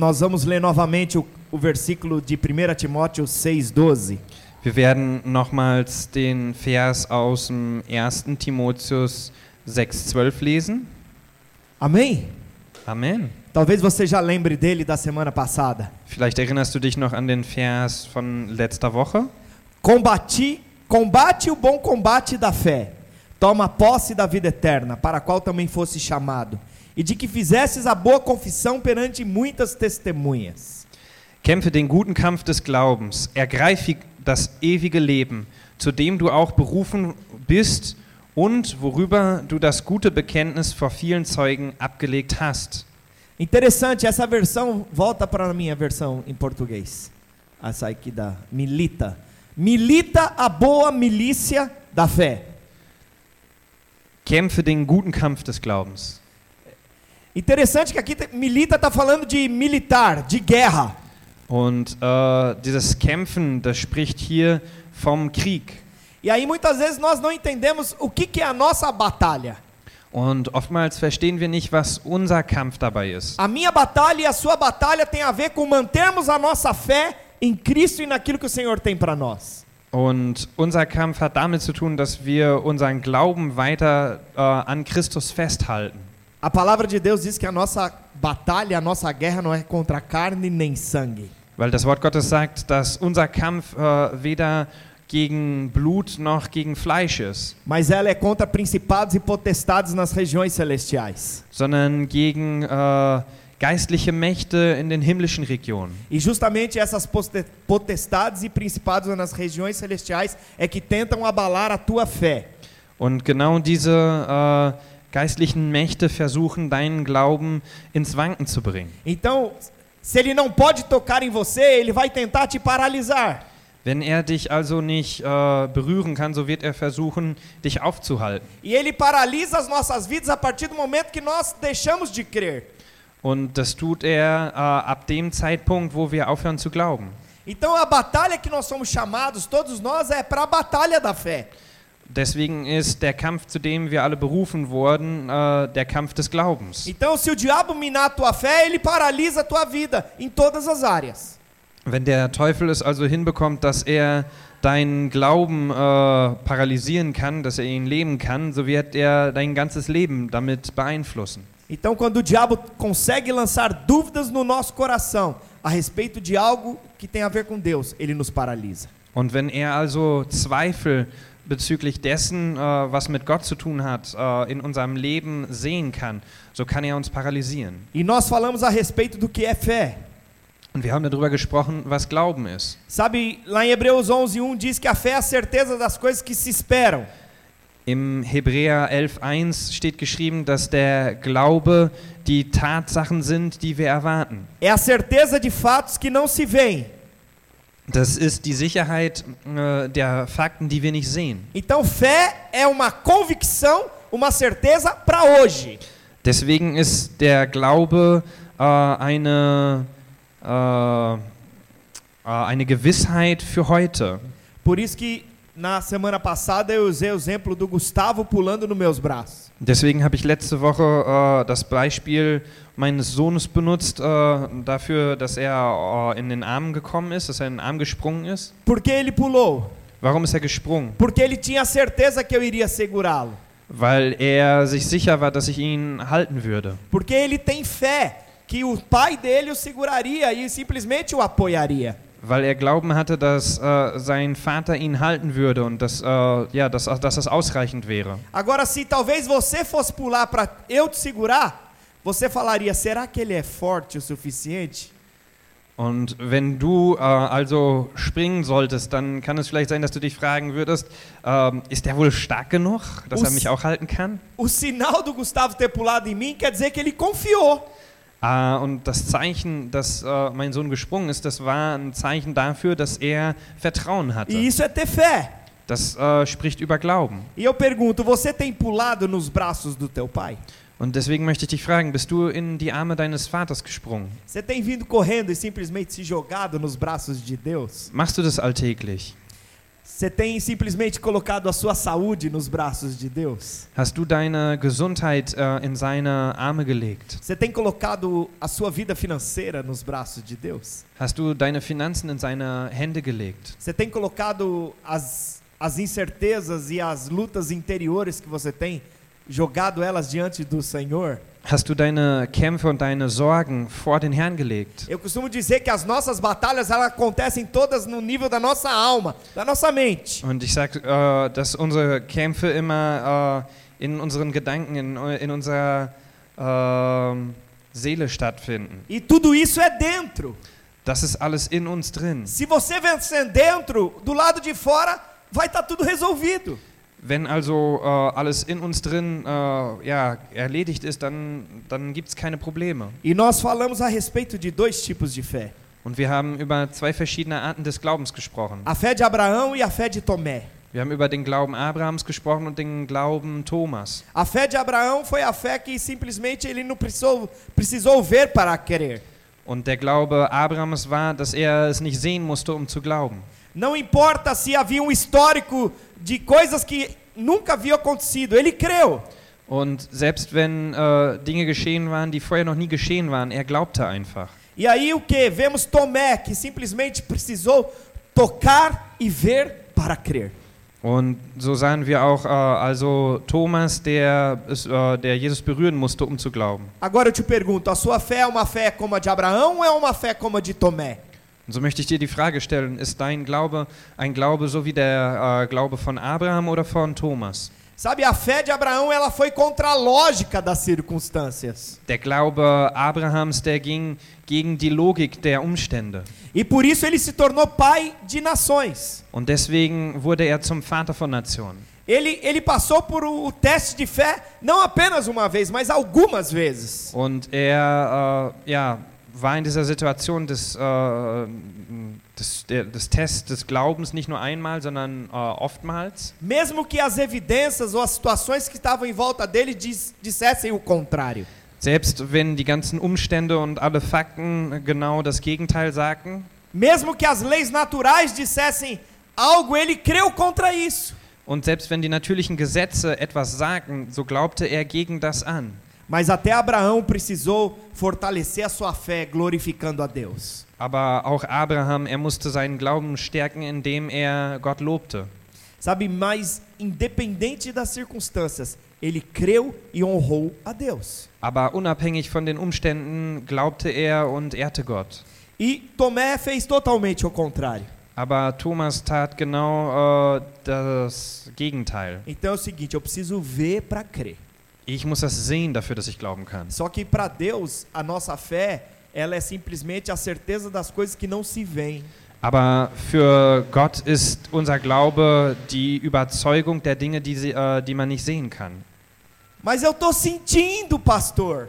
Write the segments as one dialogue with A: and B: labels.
A: nós vamos ler novamente o, o versículo de 1 Timóteo 6,12.
B: Wir werden nochmals den Vers aus dem 1. Timotheus 6,12 lesen.
A: Amém?
B: Amen.
A: Talvez você já lembre dele da semana passada.
B: Vielleicht erinnerst du dich noch an den Vers von letzter Woche.
A: Combati, combate o bom combate da fé. Toma posse da vida eterna, para a qual também fosse chamado, e de que fizesses a boa confissão perante muitas testemunhas.
B: Kämpfe den guten Kampf des Glaubens, ergreife das ewige Leben, zu dem du auch berufen bist und worüber du das gute Bekenntnis vor vielen Zeugen abgelegt hast.
A: Interessante, essa versão volta para a minha versão em português. Essa aqui da milita. Milita a boa milícia da fé.
B: Kämpfe den guten Kampf des Glaubens.
A: Interessante que aqui milita está falando de militar, de guerra.
B: Und äh, dieses Kämpfen, das spricht hier vom Krieg.
A: E aí muitas vezes nós não entendemos o que, que é a nossa batalha.
B: Und oftmals verstehen wir nicht, was unser Kampf dabei ist.
A: A minha batalha e a sua batalha tem a ver com mantermos a nossa fé em Cristo e naquilo que o Senhor tem para nós.
B: Und unser Kampf hat damit zu tun, dass wir unseren Glauben weiter äh, an Christus festhalten.
A: A palavra de Deus diz que a nossa batalha, a nossa guerra não é contra carne nem sangue,
B: Weil das Wort Gottes sagt, dass unser Kampf äh, weder gegen Blut noch gegen Fleisch ist,
A: mas ela é contra principados e potestades nas regiões celestiais.
B: sondern gegen äh, geistliche Mächte in den himmlischen Regionen.
A: E justamente essas potestades e principados nas regiões celestiais é que tentam abalar a tua fé.
B: Und genau diese äh, geistlichen Mächte versuchen, deinen Glauben ins Wanken zu bringen.
A: Então, se ele não pode tocar em você, ele vai tentar te paralisar.
B: Wenn er dich also nicht äh, berühren kann, so wird er versuchen, dich aufzuhalten.
A: E ele paralisa as nossas vidas a partir do momento que nós deixamos de crer.
B: Und das tut er äh, ab dem Zeitpunkt, wo wir aufhören zu glauben.
A: Então a batalha que nós somos chamados, todos nós, é para a batalha da fé.
B: Deswegen ist der Kampf, zu dem wir alle berufen wurden, äh, der Kampf des Glaubens.
A: Então, se o diabo minar a tua fé, ele paralisa a tua vida em todas as áreas.
B: Wenn der Teufel es also hinbekommt, dass er deinen Glauben äh, paralysieren kann, dass er ihn leben kann, so wird er dein ganzes Leben damit beeinflussen.
A: Então, quando o diabo consegue lançar dúvidas no nosso coração a respeito de algo que tem a ver com Deus, ele nos paralisa.
B: Und wenn er also Zweifel bezüglich dessen, äh, was mit Gott zu tun hat, äh, in unserem Leben sehen kann, so kann er uns paralysieren.
A: E nós falamos a respeito do que é fé.
B: Und wir haben darüber gesprochen, was Glauben ist.
A: Sabe, lá em Hebreus 11:1 diz que a fé é a certeza das coisas que se esperam.
B: Im Hebräer 11.1 steht geschrieben, dass der Glaube die Tatsachen sind, die wir erwarten.
A: É a certeza de fatos que não se veem.
B: Das ist die Sicherheit äh, der Fakten, die wir nicht sehen.
A: Então, fé é uma convicção, uma certeza para hoje.
B: Deswegen ist der Glaube äh, eine, äh, äh, eine Gewissheit für heute.
A: Por isso que na semana passada eu usei o exemplo do Gustavo pulando nos meus braços.
B: Deswegen habe ich letzte Woche äh, das Beispiel meines Sohnes benutzt äh, dafür, dass er äh, in den Arm gekommen ist, dass er in den Arm gesprungen ist.
A: Por que ele pulou?
B: Warum ist er gesprungen?
A: Porque ele tinha certeza que eu iria segurá-lo.
B: Weil er sich sicher war, dass ich ihn halten würde.
A: Porque ele tem fé que o pai dele o seguraria e simplesmente o apoiaria.
B: Weil er Glauben hatte, dass äh, sein Vater ihn halten würde und dass, äh, ja, dass, dass das ausreichend wäre.
A: Agora, se talvez você fosse pular para eu te segurar, você falaria: será que ele é forte o suficiente?
B: Und wenn du äh, also springen solltest, dann kann es vielleicht sein, dass du dich fragen würdest, ähm, ist der wohl stark genug, dass er
A: Us-
B: mich auch halten kann?
A: O sinal do Gustavo ter pulado em mim quer dizer que ele confiou.
B: Äh, und das Zeichen, dass äh, mein Sohn gesprungen ist, das war ein Zeichen dafür, dass er Vertrauen hatte.
A: E isso é ter fé.
B: Das äh, spricht über Glauben.
A: E eu pergunto: você tem pulado nos braços do teu pai?
B: Und deswegen möchte ich dich fragen, bist du in die Arme deines Vaters gesprungen?
A: Você tem vindo correndo e simplesmente se jogado nos braços de Deus?
B: Machst du das alltäglich?
A: Você tem simplesmente colocado a sua saúde nos braços de Deus?
B: Hast du deine Gesundheit äh, in seine Arme gelegt?
A: Você tem colocado a sua vida financeira nos braços de Deus?
B: Hast du deine Finanzen in seine Hände gelegt?
A: Você tem colocado as, as incertezas e as lutas interiores que você tem, jogado elas diante do Senhor?
B: Hast du deine Kämpfe und deine Sorgen vor den Herrn gelegt?
A: Eu costumo dizer que as nossas batalhas elas acontecem todas no nível da nossa alma, da nossa mente.
B: Und ich sage, äh, dass unsere Kämpfe immer äh, in unseren Gedanken, in, in unserer ähm, Seele stattfinden.
A: E tudo isso é dentro.
B: Das ist alles in uns drin.
A: Se você vencer dentro, do lado de fora vai estar tudo resolvido.
B: Wenn also äh, alles in uns drin äh, ja, erledigt ist, dann, dann gibt es keine Probleme.
A: E nós falamos a respeito de dois tipos de fé:
B: Und wir haben über zwei verschiedene Arten des Glaubens gesprochen.
A: a fé de Abraão e a fé de Tomé.
B: Wir haben über den Glauben Abrahams gesprochen und den Glauben Thomas.
A: A fé de Abraão foi a fé que simplesmente ele não precisou, precisou ver para querer.
B: Und der Glaube Abrahams war, dass er es nicht sehen musste, um zu glauben.
A: Não importa se havia um histórico de coisas que nunca haviam acontecido, ele creu.
B: Und selbst wenn äh, Dinge geschehen waren, die vorher noch nie geschehen waren, er glaubte einfach.
A: E aí o que? Vemos Tomé que simplesmente precisou tocar e ver para crer.
B: Und so sahen wir auch äh, also Thomas, der, äh, der Jesus berühren musste, um zu glauben.
A: Agora eu te pergunto, a sua fé é uma fé como a de Abraão ou é uma fé como a de Tomé?
B: Und so möchte ich dir die Frage stellen, ist dein Glaube ein Glaube so wie der äh, Glaube von Abraham oder von Thomas?
A: Sabe, a fé de Abraão ela foi contra a lógica das circunstâncias.
B: Der Glaube Abrahams, der ging gegen die Logik der Umstände.
A: E por isso ele se tornou pai de nações.
B: Und deswegen wurde er zum Vater von Nationen.
A: Ele, ele passou por o, o teste de fé não apenas uma vez, mas algumas vezes.
B: Und er äh, ja, war in dieser Situation des, äh, des, des Tests des Glaubens nicht nur einmal, sondern äh, oftmals.
A: Mesmo que as evidências ou as situações que estavam em volta dele diz, dissessem o contrário.
B: Selbst wenn die ganzen Umstände und alle Fakten genau das Gegenteil sagten.
A: Mesmo que as leis naturais dissessem algo, ele creu contra isso.
B: Und selbst wenn die natürlichen Gesetze etwas sagen, so glaubte er gegen das an.
A: Mas até Abraão precisou fortalecer a sua fé glorificando a Deus.
B: Aber auch Abraham, er musste seinen Glauben stärken, indem er Gott lobte.
A: Sabe, mas independente das circunstâncias, ele creu e honrou a Deus.
B: Aber unabhängig von den Umständen glaubte er und ehrte Gott.
A: E Tomé fez totalmente o contrário.
B: Aber Thomas tat genau äh, das Gegenteil.
A: Então é o seguinte, eu preciso ver para crer.
B: Ich muss das sehen dafür, dass ich glauben kann.
A: Só que para Deus, a nossa fé, ela é simplesmente a certeza das coisas que não se veem.
B: Aber für Gott ist unser Glaube die Überzeugung der Dinge, die, sie, äh, die man nicht sehen kann.
A: Mas eu tô sentindo, pastor.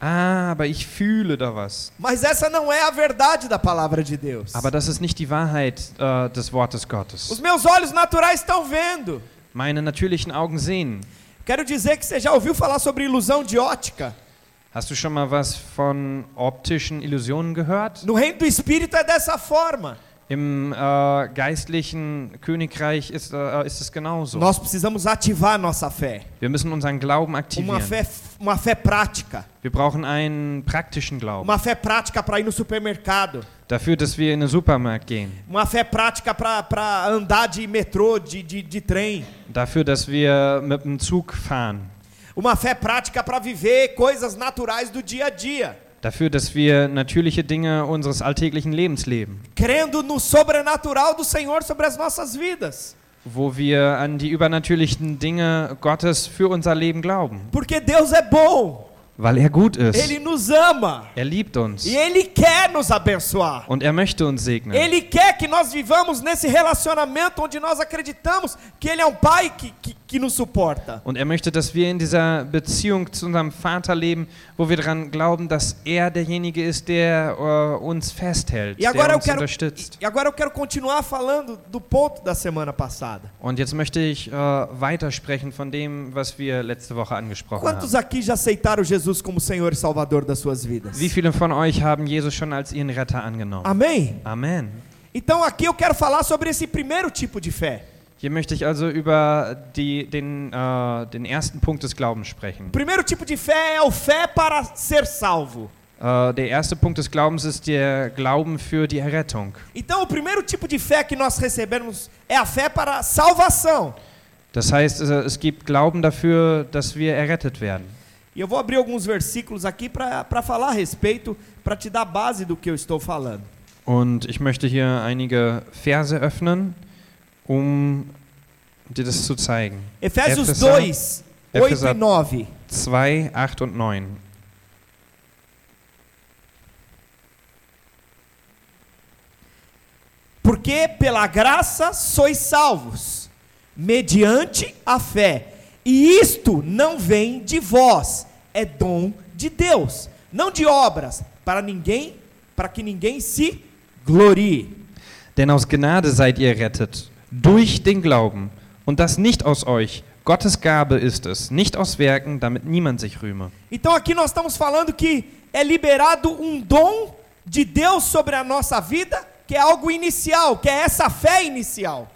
B: Ah, aber ich fühle da was.
A: Mas essa não é a verdade da palavra de Deus.
B: Aber das ist nicht die Wahrheit äh, des Wortes
A: Os
B: Gottes.
A: meus olhos naturais estão vendo.
B: Meine natürlichen Augen sehen.
A: Quero dizer que você já ouviu falar sobre ilusão de ótica.
B: Hast du schon mal was von optischen Illusionen gehört?
A: No reino do espírito é dessa forma.
B: Im äh, geistlichen Königreich ist, äh, ist es genauso.
A: Nós precisamos ativar nossa fé.
B: Wir müssen unseren Glauben
A: Uma
B: aktivieren.
A: fé, uma fé prática.
B: Wir brauchen einen praktischen Glauben.
A: Uma fé prática para ir no supermercado.
B: Dafür, dass wir in den Supermarkt gehen.
A: Uma fé prática para andar de metrô, de, de, de trem.
B: Dafür, dass wir mit dem Zug fahren.
A: Uma fé prática para viver coisas naturais do dia a dia.
B: Dafür, dass wir natürliche Dinge unseres alltäglichen Lebens leben.
A: Crendo no sobrenatural do Senhor sobre as nossas vidas.
B: Wo wir an die übernatürlichen Dinge Gottes für unser Leben glauben.
A: Porque Deus é bom.
B: Weil er gut ist.
A: Ele nos ama.
B: Er liebt uns.
A: E Ele quer nos abençoar.
B: Und er möchte uns segnen.
A: Ele quer que nós vivamos nesse relacionamento onde nós acreditamos que Ele é um Pai que, que, que nos suporta.
B: Und er möchte, dass wir in dieser Beziehung zu unserem Vater leben, wo wir daran glauben, dass er derjenige ist, der äh, uns festhält,
A: E
B: der uns
A: quero,
B: unterstützt.
A: e agora eu quero continuar falando do ponto da semana passada.
B: Und jetzt möchte ich äh, weitersprechen von dem, was wir letzte Woche angesprochen
A: Quantos
B: haben.
A: aqui já aceitaram Jesus como Senhor e Salvador das suas vidas?
B: Wie viele von euch haben Jesus schon als ihren Retter angenommen?
A: Amém?
B: Amen.
A: Então aqui eu quero falar sobre esse primeiro tipo de fé.
B: Hier möchte ich also über die, den, äh, den ersten Punkt des Glaubens sprechen.
A: Primeiro tipo de fé é o fé para ser salvo.
B: Äh, der erste Punkt des Glaubens ist der Glauben für die Errettung.
A: Então o primeiro tipo de fé que nós recebemos é a fé para salvação.
B: Das heißt, äh, es gibt Glauben dafür, dass wir errettet werden.
A: E eu vou abrir alguns versículos aqui para falar a respeito, para te dar base do que eu estou falando.
B: Und ich möchte hier einige Verse öffnen, um dir das zu zeigen.
A: Efésios
B: Epheser-
A: 2, 8
B: Epheser-
A: e 9.
B: 2, 8 und 9.
A: Porque pela graça sois salvos, mediante a fé. E isto não vem de vós, é dom de Deus, não de obras, para ninguém, para que ninguém se glorie.
B: Denn aus Gnade seid ihr errettet, durch den Glauben. Und das nicht aus euch. Gottes Gabe ist es, nicht aus Werken, damit niemand sich rühme.
A: Então aqui nós estamos falando que é liberado um dom de Deus sobre a nossa vida, que é algo inicial, que é essa fé inicial.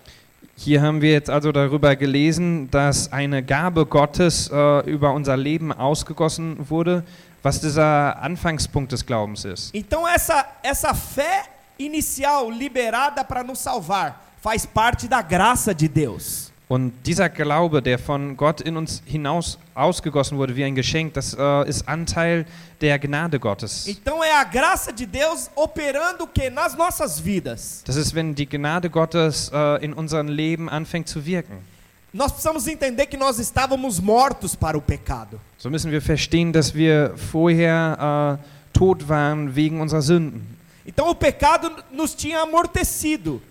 B: Hier haben wir jetzt also darüber gelesen, dass eine Gabe Gottes äh, über unser Leben ausgegossen wurde, was dieser Anfangspunkt des Glaubens ist.
A: Então essa essa fé inicial liberada para nos salvar faz parte da graça de Deus.
B: Und dieser Glaube, der von Gott in uns hinaus ausgegossen wurde wie ein Geschenk, das äh, ist Anteil der Gnade Gottes.
A: Então é a graça de Deus operando o que nas nossas vidas.
B: Das ist, wenn die Gnade Gottes äh, in unserem Leben anfängt zu wirken.
A: Nós precisamos entender que nós estávamos mortos para o pecado.
B: So müssen wir verstehen, dass wir vorher äh, tot waren wegen unserer Sünden.
A: Então o pecado nos tinha amortecido.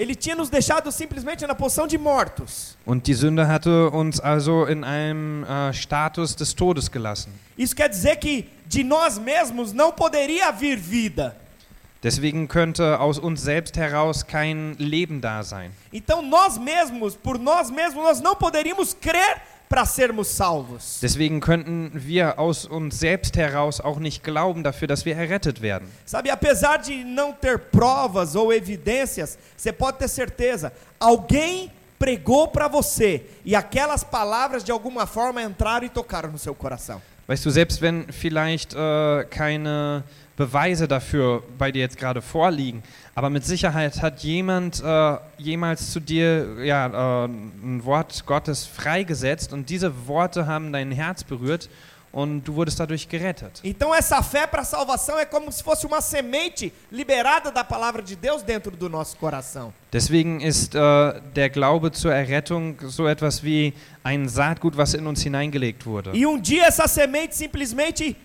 A: Ele tinha nos deixado simplesmente na posição de mortos.
B: Und die Sünde hatte uns also in einem äh, Status des Todes gelassen.
A: Isso quer dizer que de nós mesmos não poderia vir vida.
B: Deswegen könnte aus uns selbst heraus kein Leben da sein.
A: Então nós mesmos, por nós mesmos, nós não poderíamos crer para sermos salvos.
B: Deswegen könnten wir aus uns selbst heraus auch nicht glauben dafür, dass wir errettet werden.
A: Sabe, apesar de não ter provas ou evidências, você pode ter certeza, alguém pregou para você e aquelas palavras de alguma forma entraram e tocaram no seu coração.
B: Weißt du, selbst wenn vielleicht äh, keine Beweise dafür bei dir jetzt gerade vorliegen, aber mit Sicherheit hat jemand äh, jemals zu dir ja, äh, ein Wort Gottes freigesetzt und diese Worte haben dein Herz berührt und du wurdest dadurch gerettet.
A: Então essa fé para salvação é como se fosse uma semente liberada da palavra de Deus dentro do nosso coração.
B: Deswegen ist äh, der Glaube zur Errettung so etwas wie ein Saatgut, was in uns hineingelegt wurde.
A: E um dia essa semente simplesmente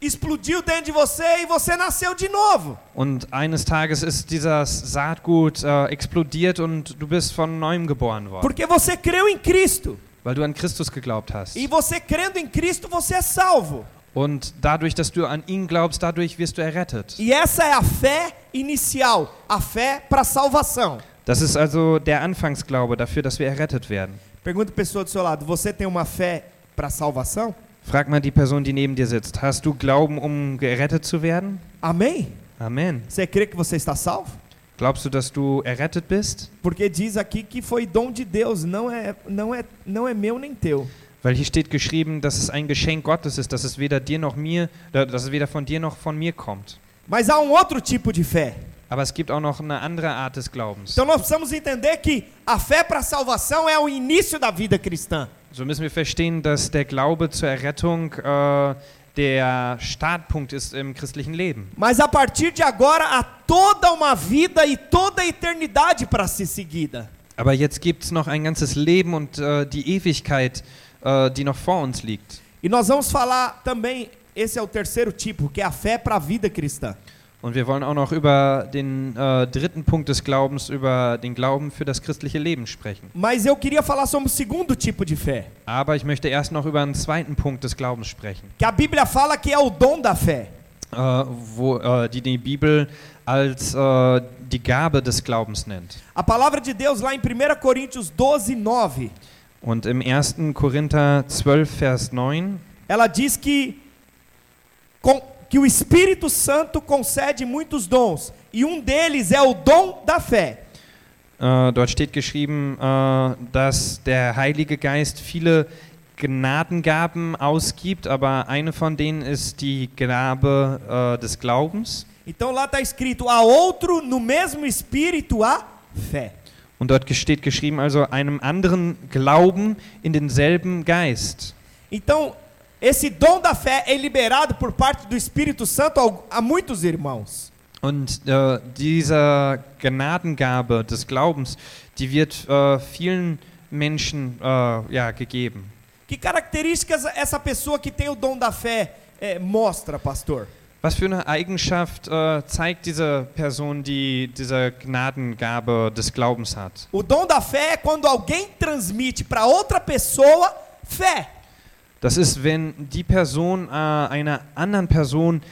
A: explodiu dentro de você e você nasceu de novo.
B: Und eines Tages ist dieses Saatgut äh, explodiert und du bist von neuem geboren worden,
A: Porque você creu em Cristo.
B: weil du an Christus geglaubt hast.
A: E você crendo em Cristo, você é salvo.
B: Und dadurch, dass du an ihn glaubst, dadurch wirst du errettet.
A: E essa é a fé inicial, a fé para salvação.
B: Das ist also der Anfangsglaube dafür, dass wir errettet werden.
A: Pergunta a pessoa do seu lado: você tem uma fé para salvação?
B: Frag mal die Person, die neben dir sitzt. Hast du Glauben, um gerettet zu werden?
A: Amém?
B: Amen.
A: Você crê que você está salvo?
B: Glaubst du, dass du errettet bist?
A: Porque diz aqui que foi dom de Deus, não é, não é, não é meu nem teu.
B: Weil hier steht geschrieben, dass es ein Geschenk Gottes ist, dass es weder dir noch mir, äh, dass es weder von dir noch von mir kommt.
A: Mas há um outro tipo de fé.
B: Aber es gibt auch noch eine andere Art des Glaubens.
A: Então nós precisamos entender que a fé para a salvação é o início da vida cristã.
B: So müssen wir verstehen, dass der Glaube zur Errettung äh, der Startpunkt ist im christlichen Leben.
A: Mas a partir de agora há toda uma vida e toda a eternidade para ser seguida.
B: Aber jetzt gibt es noch ein ganzes Leben und äh, die Ewigkeit, äh, die noch vor uns liegt.
A: E nós vamos falar também, esse é o terceiro tipo, que é a fé para a vida cristã.
B: Und wir wollen auch noch über den äh, dritten Punkt des Glaubens, über den Glauben für das christliche Leben sprechen.
A: Mas eu queria falar sobre o segundo tipo de fé,
B: Aber ich möchte erst noch über einen zweiten Punkt des Glaubens sprechen,
A: que a Bíblia fala que é o dom da fé.
B: äh, wo, äh, die die Bibel als äh, die Gabe des Glaubens nennt.
A: A palavra de Deus lá em 1 Coríntios 12, 9,
B: Und im 1. Korinther 12, Vers 9
A: ela diz que com- que o Espírito Santo concede muitos dons, e um deles é o dom da fé.
B: Äh, dort steht geschrieben, äh, dass der Heilige Geist viele Gnadengaben ausgibt, aber eine von denen ist die Gabe äh, des Glaubens.
A: Então lá está escrito: a outro no mesmo Espírito há fé.
B: Und dort steht geschrieben, also einem anderen Glauben in denselben Geist.
A: Então, esse dom da fé é liberado por parte do Espírito Santo a muitos irmãos.
B: Und äh, diese Gnadengabe des Glaubens, die wird äh, vielen Menschen äh, ja, gegeben.
A: Que características essa pessoa que tem o dom da fé eh, mostra, pastor?
B: Was für eine Eigenschaft äh, zeigt diese Person, die diese Gnadengabe des Glaubens hat?
A: O dom da fé é quando alguém transmite para outra pessoa fé.
B: Das ist, wenn die Person äh, einer anderen Person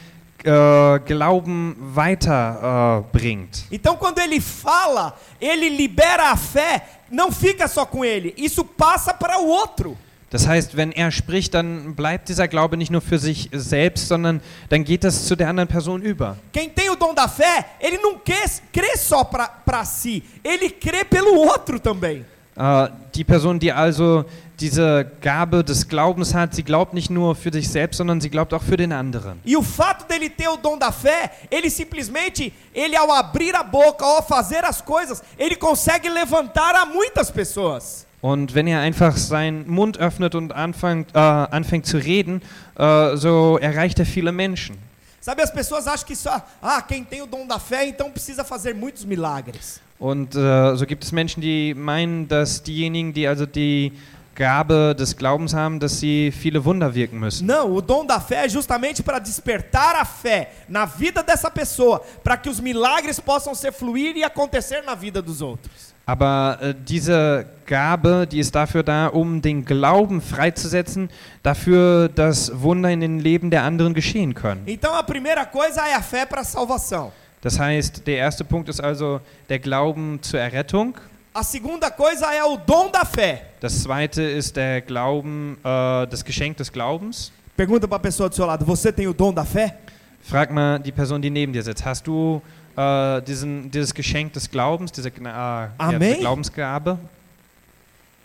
B: äh, Glauben weiterbringt. Äh.
A: Então, quando ele fala, ele libera a fé, não fica só com ele, isso passa para o outro.
B: Das heißt, wenn er spricht, dann bleibt dieser Glaube nicht nur für sich selbst, sondern dann geht das zu der anderen Person über.
A: Quem tem o dom da fé, ele não crê só para si, ele crê pelo outro também.
B: Äh, die Person, die also diese Gabe des Glaubens hat, sie glaubt nicht nur für sich selbst, sondern sie glaubt auch für den anderen.
A: E o fato dele ter o dom da fé, ele simplesmente, ele ao abrir a boca, ao fazer as coisas, ele consegue levantar a muitas pessoas.
B: Und wenn er einfach seinen Mund öffnet und anfängt, äh, anfängt zu reden, äh, so erreicht er viele Menschen.
A: Sabe, as pessoas acham que só, ah, quem tem o dom da fé, então precisa fazer muitos milagres.
B: Und äh, so gibt es Menschen, die meinen, dass diejenigen, die also die Gabe des Glaubens haben, dass sie viele Wunder wirken müssen.
A: Não, o dom da fé é justamente para despertar a fé na vida dessa pessoa, para que os milagres possam ser fluir e acontecer na vida dos outros.
B: Aber äh, diese Gabe, die ist dafür da, um den Glauben freizusetzen, dafür, dass Wunder in den Leben der anderen geschehen können.
A: Então a primeira coisa é a fé para a salvação.
B: Das heißt, der erste Punkt ist also der Glauben zur Errettung.
A: A segunda coisa é o dom da fé.
B: Das zweite ist der Glauben, äh, das Geschenk des Glaubens.
A: Pergunta para a pessoa do seu lado: você tem o dom da fé?
B: Frag mal die Person, die neben dir sitzt. Hast du äh, diesen, dieses Geschenk des Glaubens, diese, äh, ja, diese Glaubensgabe?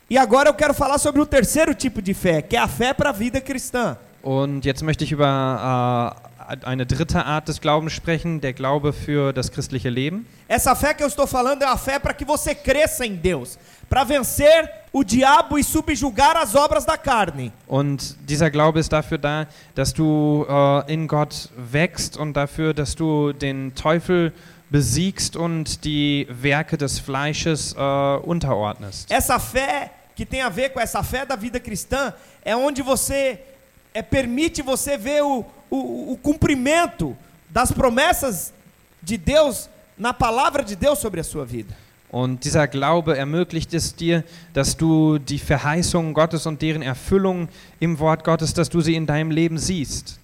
A: E agora eu quero falar sobre o terceiro tipo de fé, que é a fé para a vida cristã.
B: Und jetzt möchte ich über äh, eine dritte Art des Glaubens sprechen, der Glaube für das christliche Leben.
A: Essa fé que eu estou falando é a fé para que você cresça em Deus, para vencer o diabo e subjugar as obras da carne.
B: Und dieser Glaube ist dafür da, dass du äh, in Gott wächst und dafür, dass du den Teufel besiegst und die Werke des Fleisches äh, unterordnest.
A: Essa fé que tem a ver com essa fé da vida cristã é onde você é, permite você ver o, o, o cumprimento das promessas de Deus na palavra de Deus sobre a sua vida.
B: Und dieser Glaube ermöglicht es dir, dass du die Verheißungen Gottes und deren Erfüllung im Wort Gottes, dass du sie in deinem Leben siehst.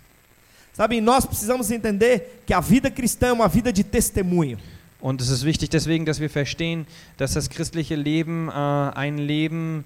A: Sabe, nós precisamos entender que a vida cristã é uma vida de testemunho.
B: Und es ist wichtig deswegen, dass wir verstehen, dass das christliche Leben äh, ein Leben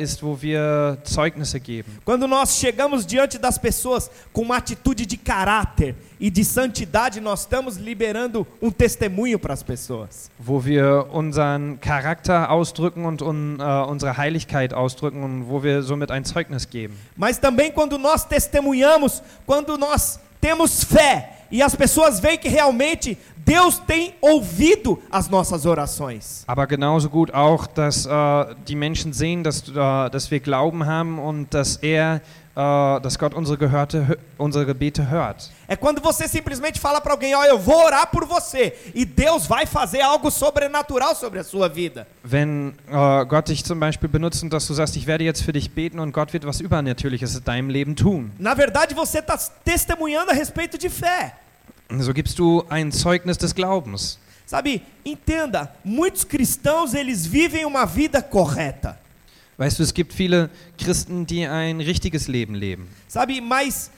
B: ist, wo wir Zeugnisse geben.
A: Quando nós chegamos diante das pessoas com uma atitude de caráter e de santidade, nós estamos liberando um testemunho para as pessoas.
B: wo wir unseren Charakter ausdrücken und un, äh, unsere Heiligkeit ausdrücken und wo wir somit ein Zeugnis geben.
A: Mas também quando nós testemunhamos, quando nós temos fé e as pessoas veem que realmente Deus tem ouvido as nossas orações.
B: Aber genauso gut auch, dass äh, die Menschen sehen, dass, äh, dass wir Glauben haben und dass er, äh, dass Gott unsere, gehörte, hö- unsere Gebete hört.
A: É quando você simplesmente fala para alguém: Ó, eu vou orar por você, e Deus vai fazer algo sobrenatural sobre a sua vida.
B: Wenn äh, Gott dich zum Beispiel benutzt und dass du sagst, ich werde jetzt für dich beten und Gott wird was Übernatürliches in deinem Leben tun.
A: Na verdade, você está testemunhando a respeito de fé.
B: So gibst du ein Zeugnis des Glaubens.
A: Sabe, entenda, muitos cristãos eles vivem uma vida correta.
B: Weißt du, es gibt viele Christen, die ein richtiges Leben leben.
A: Sabe, mas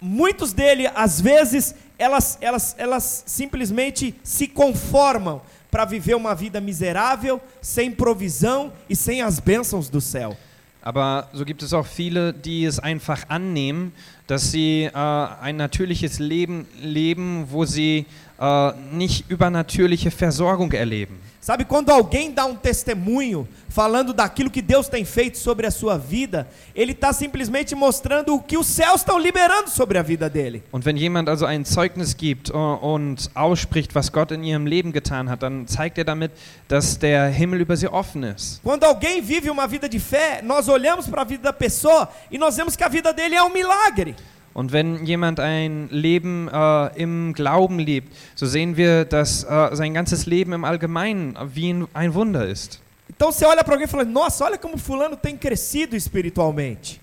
A: muitos dele, às vezes, elas, elas, elas simplesmente se conformam para viver uma vida miserável, sem provisão e sem as bênçãos do céu.
B: Aber so gibt es auch viele, die es einfach annehmen, dass sie äh, ein natürliches Leben leben, wo sie äh, nicht übernatürliche Versorgung erleben.
A: Sabe, quando alguém dá um testemunho falando daquilo que Deus tem feito sobre a sua vida, ele está simplesmente mostrando o que os céus estão liberando sobre a vida dele.
B: Und wenn jemand also ein Zeugnis gibt und ausspricht, was Gott in ihrem Leben getan hat, dann zeigt er damit, dass der Himmel über sie offen ist.
A: Quando alguém vive uma vida de fé, nós olhamos para a vida da pessoa e nós vemos que a vida dele é um milagre.
B: Und wenn jemand ein Leben äh, im Glauben lebt, so sehen wir, dass äh, sein ganzes Leben im Allgemeinen wie ein, Wunder ist.
A: Então você olha para alguém e fala: Nossa, olha como fulano tem crescido espiritualmente.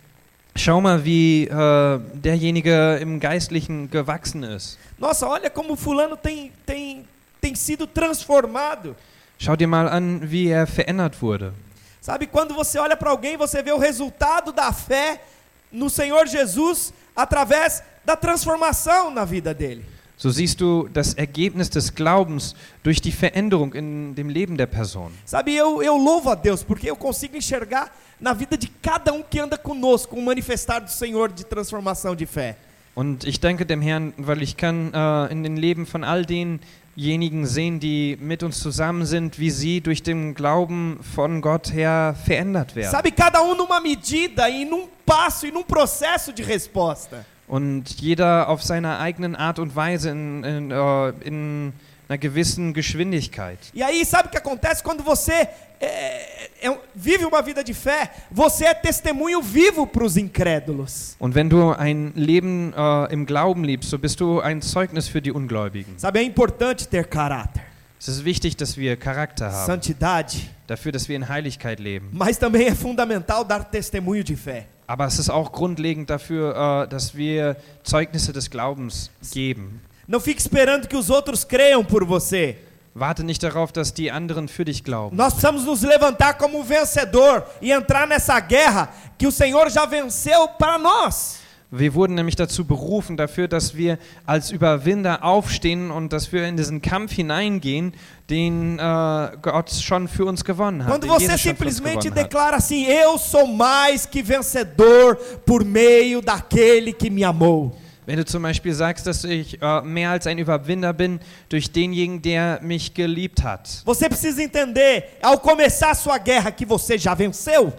B: Schau mal, wie äh, derjenige im Geistlichen gewachsen ist.
A: Nossa, olha como fulano tem, tem, tem sido transformado.
B: Schau dir mal an, wie er verändert wurde.
A: Sabe, quando você olha para alguém, você vê o resultado da fé no Senhor Jesus através da transformação na vida dele.
B: So siehst du das Ergebnis des Glaubens durch die Veränderung in dem Leben der Person.
A: Sabe, eu, eu louvo a Deus porque eu consigo enxergar na vida de cada um que anda conosco um manifestar do Senhor de transformação de fé.
B: Und ich danke dem Herrn, weil ich kann äh, in den Leben von all denjenigen sehen, die mit uns zusammen sind, wie sie durch den Glauben von Gott her verändert werden.
A: Sabe, cada um numa medida e num passo e num processo de resposta.
B: Und jeder auf seiner eigenen Art und Weise in, in, äh, in einer gewissen Geschwindigkeit.
A: E aí, sabe o que acontece quando você é, é, vive uma vida de fé? Você é testemunho vivo para os incrédulos.
B: Und wenn du ein Leben äh, im Glauben lebst, so bist du ein Zeugnis für die Ungläubigen.
A: Sabe, é importante ter caráter,
B: Es ist wichtig, dass wir Charakter haben,
A: santidade,
B: dafür, dass wir in Heiligkeit leben.
A: mas também é fundamental dar testemunho de fé.
B: Aber es ist auch grundlegend dafür, äh, dass wir Zeugnisse des Glaubens geben.
A: Não fique esperando que os outros creiam por você.
B: Warte nicht darauf, dass die anderen für dich glauben.
A: Nós precisamos nos levantar como vencedor e entrar nessa guerra que o Senhor já venceu para nós.
B: Wir wurden nämlich dazu berufen, dafür, dass wir als Überwinder aufstehen und dass wir in diesen Kampf hineingehen, den äh, Gott schon für uns gewonnen hat.
A: Quando você simplesmente declara assim: Eu sou mais que vencedor por meio daquele que me amou.
B: Wenn du zum Beispiel sagst, dass ich äh, mehr als ein Überwinder bin durch denjenigen, der mich geliebt hat.
A: Você precisa entender, ao começar a sua guerra, que você já venceu.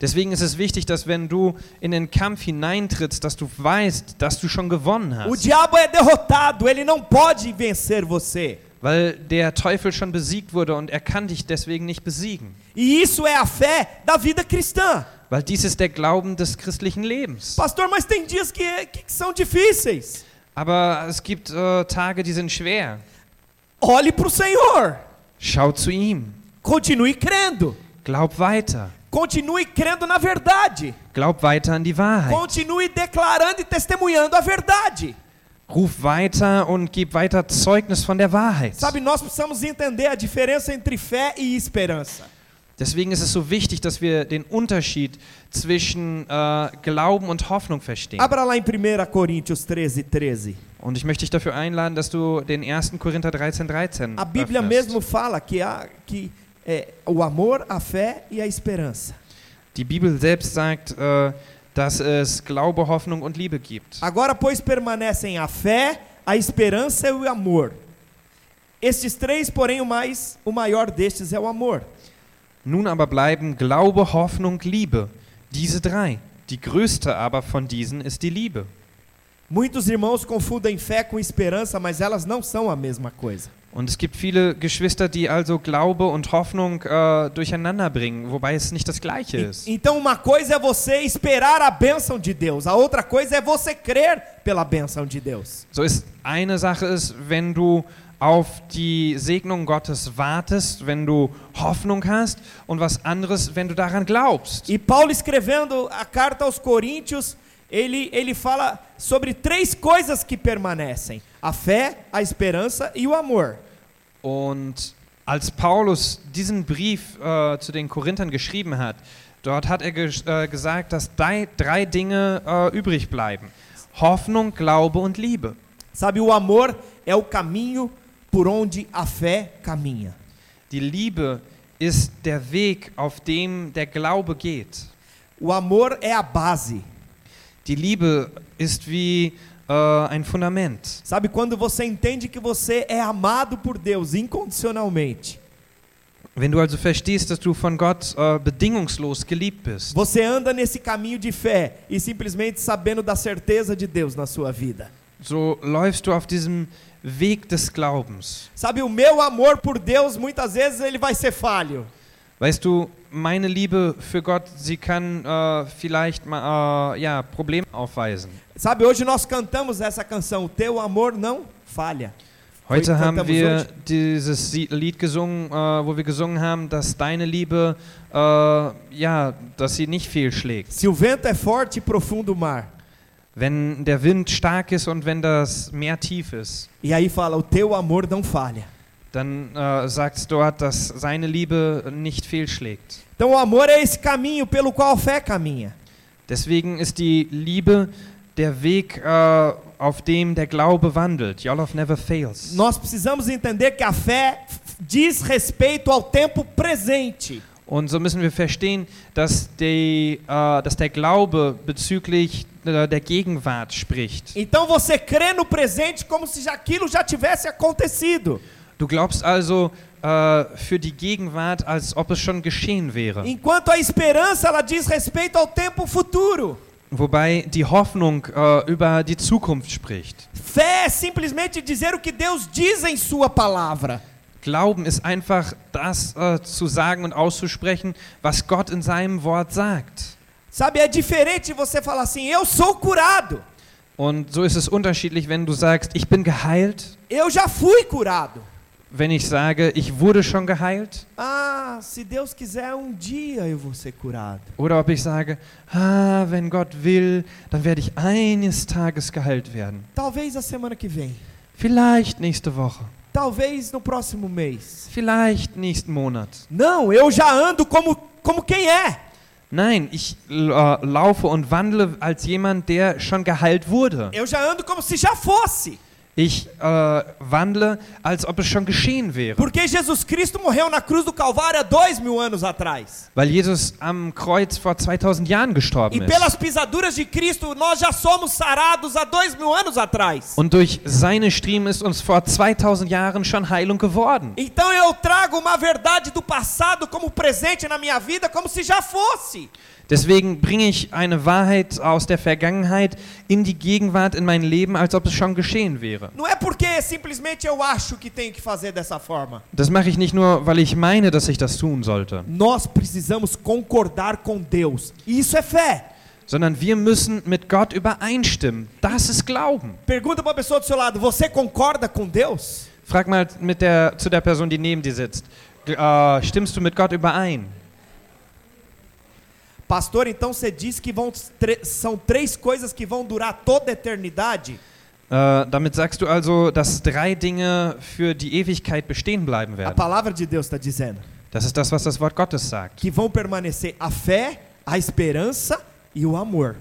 B: Deswegen ist es wichtig, dass wenn du in den Kampf hineintrittst, dass du weißt, dass du schon gewonnen
A: O
B: hast.
A: diabo é derrotado, ele não pode vencer você.
B: Weil der Teufel schon besiegt wurde und er kann dich deswegen nicht besiegen.
A: E isso é a fé da vida cristã.
B: Weil dies ist der Glauben des christlichen Lebens.
A: Pastor, mas tem dias que, que são difíceis.
B: Aber es gibt äh, Tage, die sind schwer.
A: Olhe para o Senhor.
B: Schau zu ihm.
A: Continue crendo.
B: Glaub weiter.
A: Continue crendo na verdade.
B: Glaub weiter an die Wahrheit.
A: Continue declarando e testemunhando a verdade.
B: Ruf weiter und gib weiter Zeugnis von der Wahrheit.
A: Sabe, nós precisamos entender a diferença entre fé e esperança.
B: Deswegen ist es so wichtig, dass wir den Unterschied zwischen äh, Glauben und Hoffnung verstehen.
A: Abra lá em 1 Coríntios 13, 13.
B: Und ich möchte dich dafür einladen, dass du den 1. Korinther 13, 13
A: A Bíblia
B: öffnest.
A: mesmo fala que, há, que é, o amor, a fé e a esperança.
B: Die Bibel selbst sagt, äh, dass es Glaube, Hoffnung und Liebe gibt.
A: Agora, pois, permanecem a fé, a esperança e o amor. Estes três, porém, o, mais, o maior destes é o amor.
B: Nun aber bleiben Glaube, Hoffnung, Liebe. Diese drei. Die größte aber von diesen ist die Liebe.
A: Muitos irmãos confundem fé com esperança, mas elas não são a mesma coisa.
B: Und es gibt viele Geschwister, die also Glaube und Hoffnung äh, durcheinander bringen, wobei es nicht das Gleiche ist.
A: E- Então, uma coisa é você esperar a bênção de Deus, a outra coisa é você crer pela bênção de Deus.
B: So ist eine Sache ist, wenn du auf die Segnung Gottes wartest, wenn du Hoffnung hast und was anderes, wenn du daran glaubst.
A: E Paulo escrevendo a carta aos Coríntios, ele, ele fala sobre três coisas que permanecem: a fé, a esperança e o amor.
B: Und als Paulus diesen Brief äh, zu den Korinthern geschrieben hat, dort hat er ges äh, gesagt, dass drei, drei Dinge äh, übrig bleiben. Hoffnung, Glaube und Liebe.
A: Sabe, o amor é o caminho por onde a fé caminha.
B: Die Liebe ist der Weg, auf dem der Glaube geht.
A: O amor é a base.
B: Die Liebe ist wie äh, ein Fundament.
A: Sabe quando você entende que você é amado por Deus incondicionalmente?
B: Wenn du also verstehst, dass du von Gott äh, bedingungslos geliebt bist,
A: Você anda nesse caminho de fé e simplesmente sabendo da certeza de Deus na sua vida.
B: so läufst du auf diesem Weg des Glaubens.
A: Sabe, o meu amor por Deus muitas vezes ele vai ser falho.
B: Weißt du, meine Liebe für Gott, sie kann äh, vielleicht mal äh, ja, Probleme aufweisen.
A: Sabe, hoje nós cantamos essa canção, o teu amor não falha.
B: Heute haben wir dieses Lied gesungen, äh, wo wir gesungen haben, dass deine Liebe, äh, ja, dass sie nicht fehlschlägt.
A: Se o vento é forte e profundo o mar.
B: Wenn der Wind stark ist und wenn das Meer tief ist,
A: E aí fala, o teu amor não falha.
B: Dann äh, sagt dort, dass seine Liebe nicht fehlschlägt.
A: Então o amor é esse caminho pelo qual a fé caminha.
B: Deswegen ist die Liebe der Weg, äh, auf dem der Glaube wandelt. Your love never fails.
A: Nós precisamos entender que a fé diz respeito ao tempo presente.
B: Und so müssen wir verstehen, dass, die, äh, dass der Glaube bezüglich äh, der Gegenwart spricht.
A: Então você crê no presente como se aquilo já tivesse acontecido.
B: Du glaubst also äh, für die Gegenwart, als ob es schon geschehen wäre.
A: Enquanto a esperança ela diz respeito ao tempo futuro.
B: Wobei die Hoffnung äh, über die Zukunft spricht.
A: Fé é simplesmente dizer o que Deus diz em sua palavra.
B: Glauben ist einfach das äh, zu sagen und auszusprechen, was Gott in seinem Wort sagt.
A: Sabe, é diferente você falar assim: "Eu sou curado".
B: Und so ist es unterschiedlich, wenn du sagst, ich bin geheilt,
A: Eu já fui curado.
B: Wenn ich sage, ich wurde schon geheilt,
A: Ah, se Deus quiser, um dia eu vou ser curado.
B: oder ob ich sage, ah, wenn Gott will, dann werde ich eines Tages geheilt werden.
A: Talvez a semana que vem.
B: Vielleicht nächste Woche,
A: Talvez no próximo mês.
B: vielleicht nächsten Monat.
A: Não, eu já ando como, como quem é.
B: Nein, ich äh, laufe und wandle als jemand, der schon geheilt wurde.
A: Eu já ando como se já fosse.
B: Ich äh, wandle, als ob es schon geschehen wäre.
A: Porque Jesus Cristo morreu na cruz do Calvário há dois mil anos atrás.
B: Weil Jesus am Kreuz vor 2000 Jahren
A: E
B: gestorben ist.
A: pelas pisaduras de Cristo, nós já somos sarados há dois mil anos atrás.
B: Und durch seine Striemen ist uns vor 2000 Jahren schon Heilung geworden.
A: Então eu trago uma verdade do passado como presente na minha vida, como se já fosse.
B: Deswegen bringe ich eine Wahrheit aus der Vergangenheit in die Gegenwart, in mein Leben, als ob es schon geschehen wäre. Das mache ich nicht nur, weil ich meine, dass ich das tun sollte,
A: fé.
B: sondern wir müssen mit Gott übereinstimmen. Das ist Glauben.
A: Pergunta para a pessoa do seu lado: você concorda com Deus?
B: Frag mal mit der, zu der Person, die neben dir sitzt. Äh, stimmst du mit Gott überein?
A: Pastor, então você diz que vão são três coisas que vão durar toda a eternidade?
B: Äh, damit sagst du also, dass drei Dinge für die Ewigkeit bestehen bleiben
A: A
B: werden.
A: palavra de Deus está dizendo
B: Das ist das, was das Wort Gottes sagt.
A: que vão permanecer a fé, a esperança e o amor.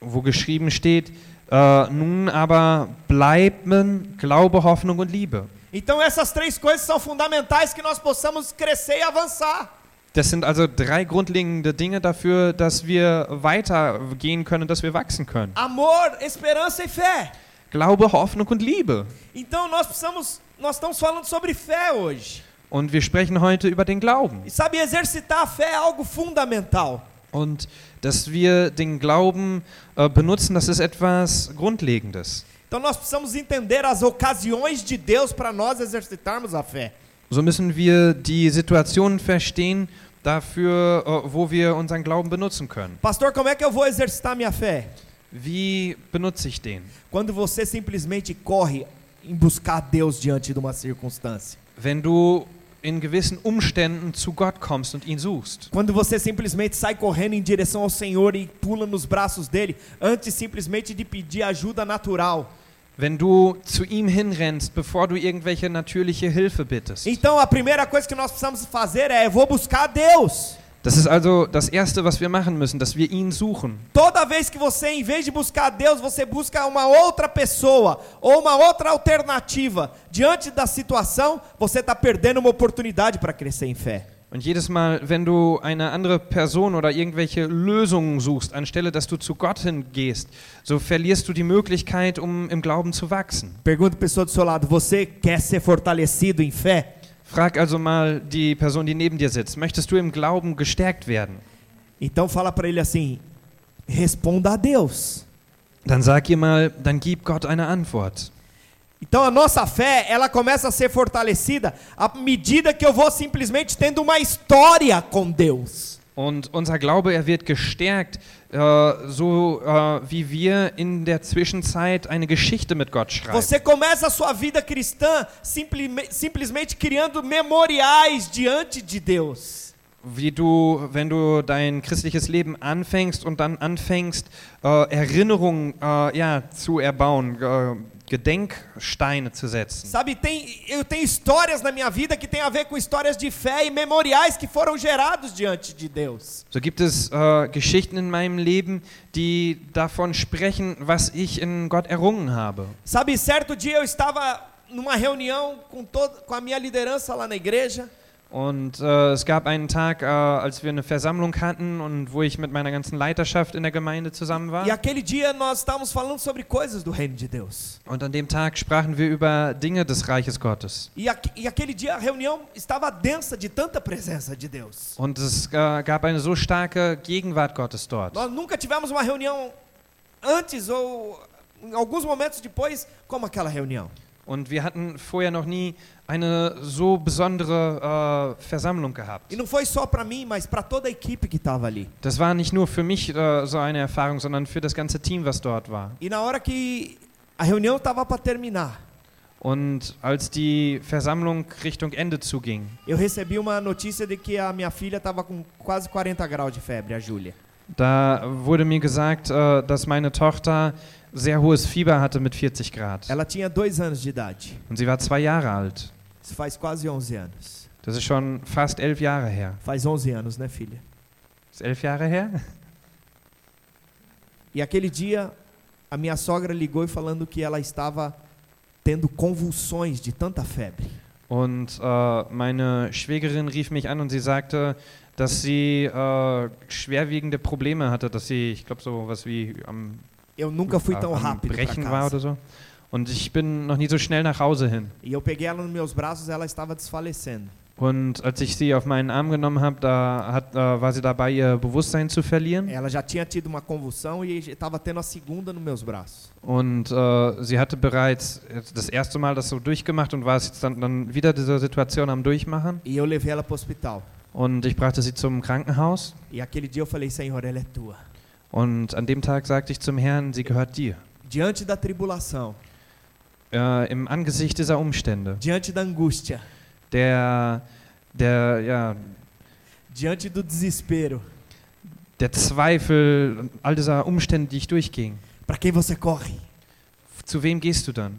B: Wo geschrieben steht, äh, nun aber bleiben Glaube, Hoffnung und Liebe.
A: Então essas três coisas são fundamentais que nós possamos crescer e avançar.
B: Das sind also drei grundlegende Dinge dafür, dass wir weitergehen können, dass wir wachsen können.
A: Amor, esperança e fé.
B: Glaube, Hoffnung und Liebe.
A: Então nós precisamos, nós estamos falando sobre fé hoje.
B: Und wir sprechen heute über den Glauben.
A: E sabe, exercitar a fé é algo fundamental.
B: Und dass wir den Glauben äh, benutzen, das ist etwas Grundlegendes.
A: Então nós precisamos entender as ocasiões de Deus para nós exercitarmos a fé.
B: So müssen wir die Situationen verstehen dafür, äh, wo wir unseren Glauben benutzen können.
A: Pastor, como é que eu vou exercitar minha fé?
B: Wie benutze ich den?
A: Quando você simplesmente corre em buscar Deus diante de uma circunstância.
B: Wenn du in gewissen Umständen zu Gott kommst und ihn suchst.
A: Quando você simplesmente sai correndo em direção ao Senhor e pula nos braços dele, antes simplesmente de pedir ajuda natural.
B: Wenn du zu ihm hinrennst, bevor du irgendwelche natürliche Hilfe bittest.
A: Então a primeira coisa que nós precisamos fazer é: eu vou buscar Deus.
B: Das ist also das Erste, was wir machen müssen, dass wir ihn suchen.
A: Toda vez que você, em vez de buscar Deus, você busca uma outra pessoa ou uma outra alternativa diante da situação, você está perdendo uma oportunidade para crescer em fé.
B: Und jedes Mal, wenn du eine andere Person oder irgendwelche Lösungen suchst, anstelle dass du zu Gott hingehst, so verlierst du die Möglichkeit, um im Glauben zu wachsen.
A: Pergunta a pessoa do seu lado: você quer ser fortalecido em fé?
B: Frag also mal die Person, die neben dir sitzt, möchtest du im Glauben gestärkt werden?
A: Então fala para ele assim: responda a Deus.
B: Dann sag ihr mal, dann gib Gott eine Antwort.
A: Então a nossa fé, ela começa a ser fortalecida à medida que eu vou simplesmente tendo uma história com Deus.
B: Und unser Glaube, er wird gestärkt, äh, so äh, wie wir in der Zwischenzeit eine Geschichte mit Gott schreiben.
A: Você começa a sua vida cristã simplime- simplesmente criando memoriais diante de Deus.
B: Wie du, wenn du dein christliches Leben anfängst und dann anfängst, äh, Erinnerungen ja, zu erbauen, Gedenksteine zu setzen.
A: Sabe, tem, eu tenho histórias na minha vida que tem a ver com histórias de fé e memoriais que foram gerados diante de Deus.
B: So gibt es äh, Geschichten in meinem Leben, die davon sprechen, was ich in Gott errungen habe.
A: Sabe, certo dia eu estava numa reunião com, todo, com a minha liderança lá na igreja.
B: Und äh, es gab einen Tag, äh, als wir eine Versammlung hatten und wo ich mit meiner ganzen Leiterschaft in der Gemeinde zusammen war.
A: E de.
B: Und an dem Tag sprachen wir über Dinge des Reiches Gottes.
A: E, e de de.
B: Und es äh, gab eine so starke Gegenwart Gottes dort.
A: Nós nunca tivemos uma reunião antes ou em alguns momentos depois como aquela reunião.
B: Und wir hatten vorher noch nie eine so besondere äh, Versammlung gehabt.
A: E não foi só para mim, mas para toda a equipe que estava ali.
B: Das war nicht nur für mich äh, so eine Erfahrung, sondern für das ganze Team, was dort war.
A: E na hora que a reunião estava para terminar,
B: Und als die Versammlung Richtung Ende zuging,
A: eu recebi uma notícia de que a minha filha estava com quase 40 graus de febre, a Júlia.
B: da wurde mir gesagt, äh, dass meine Tochter sehr hohes Fieber hatte mit 40 Grad.
A: Ela tinha dois anos de idade.
B: Und sie war zwei Jahre alt.
A: Isso faz quase 11 anos.
B: Das ist schon fast elf Jahre her.
A: Faz 11 anos, né, filha?
B: Ist elf Jahre her?
A: E aquele dia, a minha sogra ligou e falando que ela estava tendo convulsões de tanta febre.
B: Und äh, meine Schwägerin rief mich an und sie sagte, dass sie äh, schwerwiegende Probleme hatte, dass sie, ich glaube, so was wie am,
A: Eu nunca fui tão rápido para
B: Brechen war
A: casa.
B: oder so. Und ich bin noch nie so schnell nach Hause hin.
A: E eu peguei ela nos meus braços, ela estava desfalecendo.
B: Und als ich sie auf meinen Arm genommen habe, da hat, äh, war sie dabei, ihr Bewusstsein zu verlieren.
A: Ela já tinha tido uma convulsão e estava tendo a segunda nos meus braços.
B: Und äh, sie hatte bereits das erste Mal das so durchgemacht und war es jetzt dann, dann wieder diese Situation am Durchmachen.
A: E eu levei ela para o hospital.
B: Und ich brachte sie zum Krankenhaus.
A: E aquele dia eu falei, Senhor, ela é tua.
B: Und an dem Tag sagte ich zum Herrn, sie gehört dir.
A: Diante da tribulação,
B: Äh, Im Angesicht dieser Umstände,
A: diante da angústia,
B: der, der, ja,
A: diante do desespero,
B: der Zweifel, all dieser Umstände, die ich durchging.
A: para quem você corre?
B: Zu wem gehst du dann?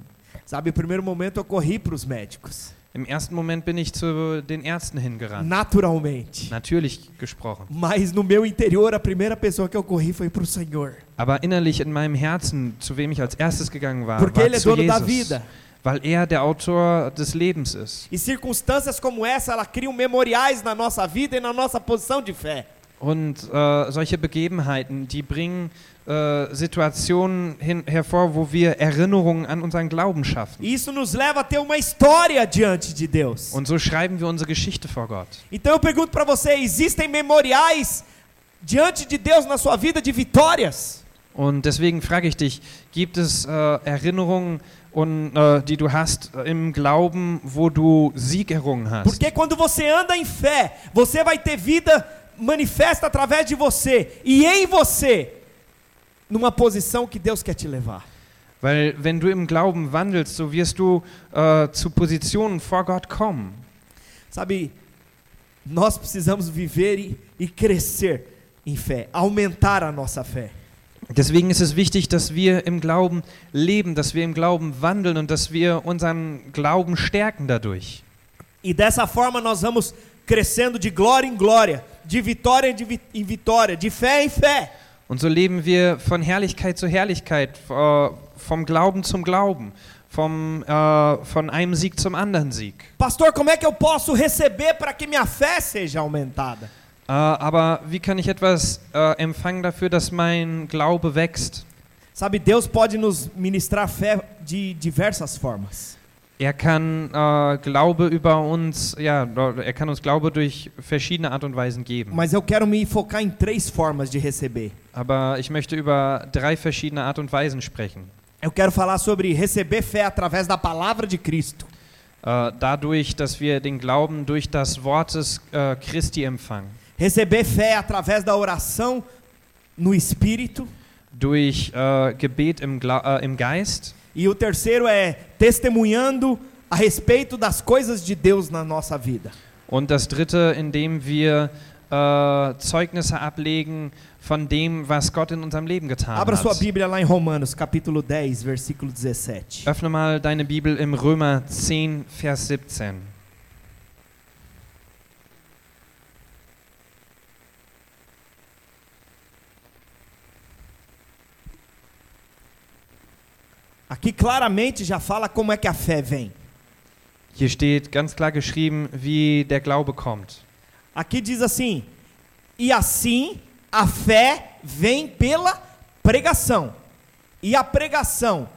A: Sabe, no primeiro momento eu corri para os médicos,
B: Im ersten Moment bin ich zu den Ärzten hingerannt.
A: naturalmente.
B: Natürlich gesprochen.
A: Mas no meu interior, a primeira pessoa que eu corri foi para o Senhor.
B: Aber innerlich in meinem Herzen, zu wem ich als erstes gegangen war,
A: Porque
B: war
A: Ele é
B: zu
A: dono da
B: Jesus.
A: vida.
B: Weil er der Autor des Lebens ist.
A: E circunstâncias como essa, ela criam memoriais na nossa vida e na nossa posição de fé.
B: Und äh, solche Begebenheiten, die bringen äh, Situationen hin, hervor, wo wir Erinnerungen an unseren Glauben schaffen.
A: Isso nos leva a ter uma história diante de Deus.
B: Und so schreiben wir unsere Geschichte vor Gott.
A: Então eu pergunto para você, existem memoriais diante de Deus na sua vida de vitórias?
B: Und deswegen frage ich dich, gibt es äh, Erinnerungen, und, äh, die du hast äh, im Glauben, wo du Sieg errungen hast?
A: Porque quando você anda em fé, você vai ter vida manifesta através de você e em você numa posição que Deus quer te levar.
B: Weil wenn du im Glauben wandelst, so wirst du äh, zu Positionen vor Gott kommen.
A: Sabe, nós precisamos viver e, e crescer em fé, aumentar a nossa fé.
B: Deswegen ist es wichtig, dass wir im Glauben leben, dass wir im Glauben wandeln und dass wir unseren Glauben stärken dadurch.
A: E dessa forma nós vamos crescendo de glória em glória, de vitória em vi- em vitória, de fé em fé.
B: Und so leben wir von Herrlichkeit zu Herrlichkeit, äh, vom Glauben zum Glauben, vom, äh, von einem Sieg zum anderen Sieg.
A: Pastor, como é que eu posso receber para que minha fé seja aumentada?
B: Äh, aber wie kann ich etwas äh, empfangen dafür, dass mein Glaube wächst?
A: Sabe, Deus pode nos ministrar fé de diversas formas.
B: Er kann äh, Glaube über uns, ja, er kann uns Glaube durch verschiedene Art und Weisen geben.
A: Mas eu quero me focar em três formas de receber.
B: Aber ich möchte über drei verschiedene Art und Weisen sprechen.
A: Eu quero falar sobre receber fé através da palavra de Cristo.
B: Äh, dadurch, dass wir den Glauben durch das Wort des äh, Christi empfangen.
A: Receber fé através da oração no Espírito.
B: Durch äh, Gebet im, Gla äh, im Geist.
A: E o terceiro é testemunhando a respeito das coisas de Deus na nossa vida.
B: Und das dritte, indem wir äh, Zeugnisse ablegen von dem, was Gott in unserem Leben getan
A: Abra sua
B: hat.
A: Bíblia lá em Romanos, capítulo 10, versículo 17.
B: Öffne mal deine Bibel im Römer 10, Vers 17.
A: Aqui claramente já fala como é que a fé vem.
B: Hier steht ganz klar geschrieben, wie der Glaube kommt.
A: Aqui diz assim: E assim a fé vem pela pregação, e a pregação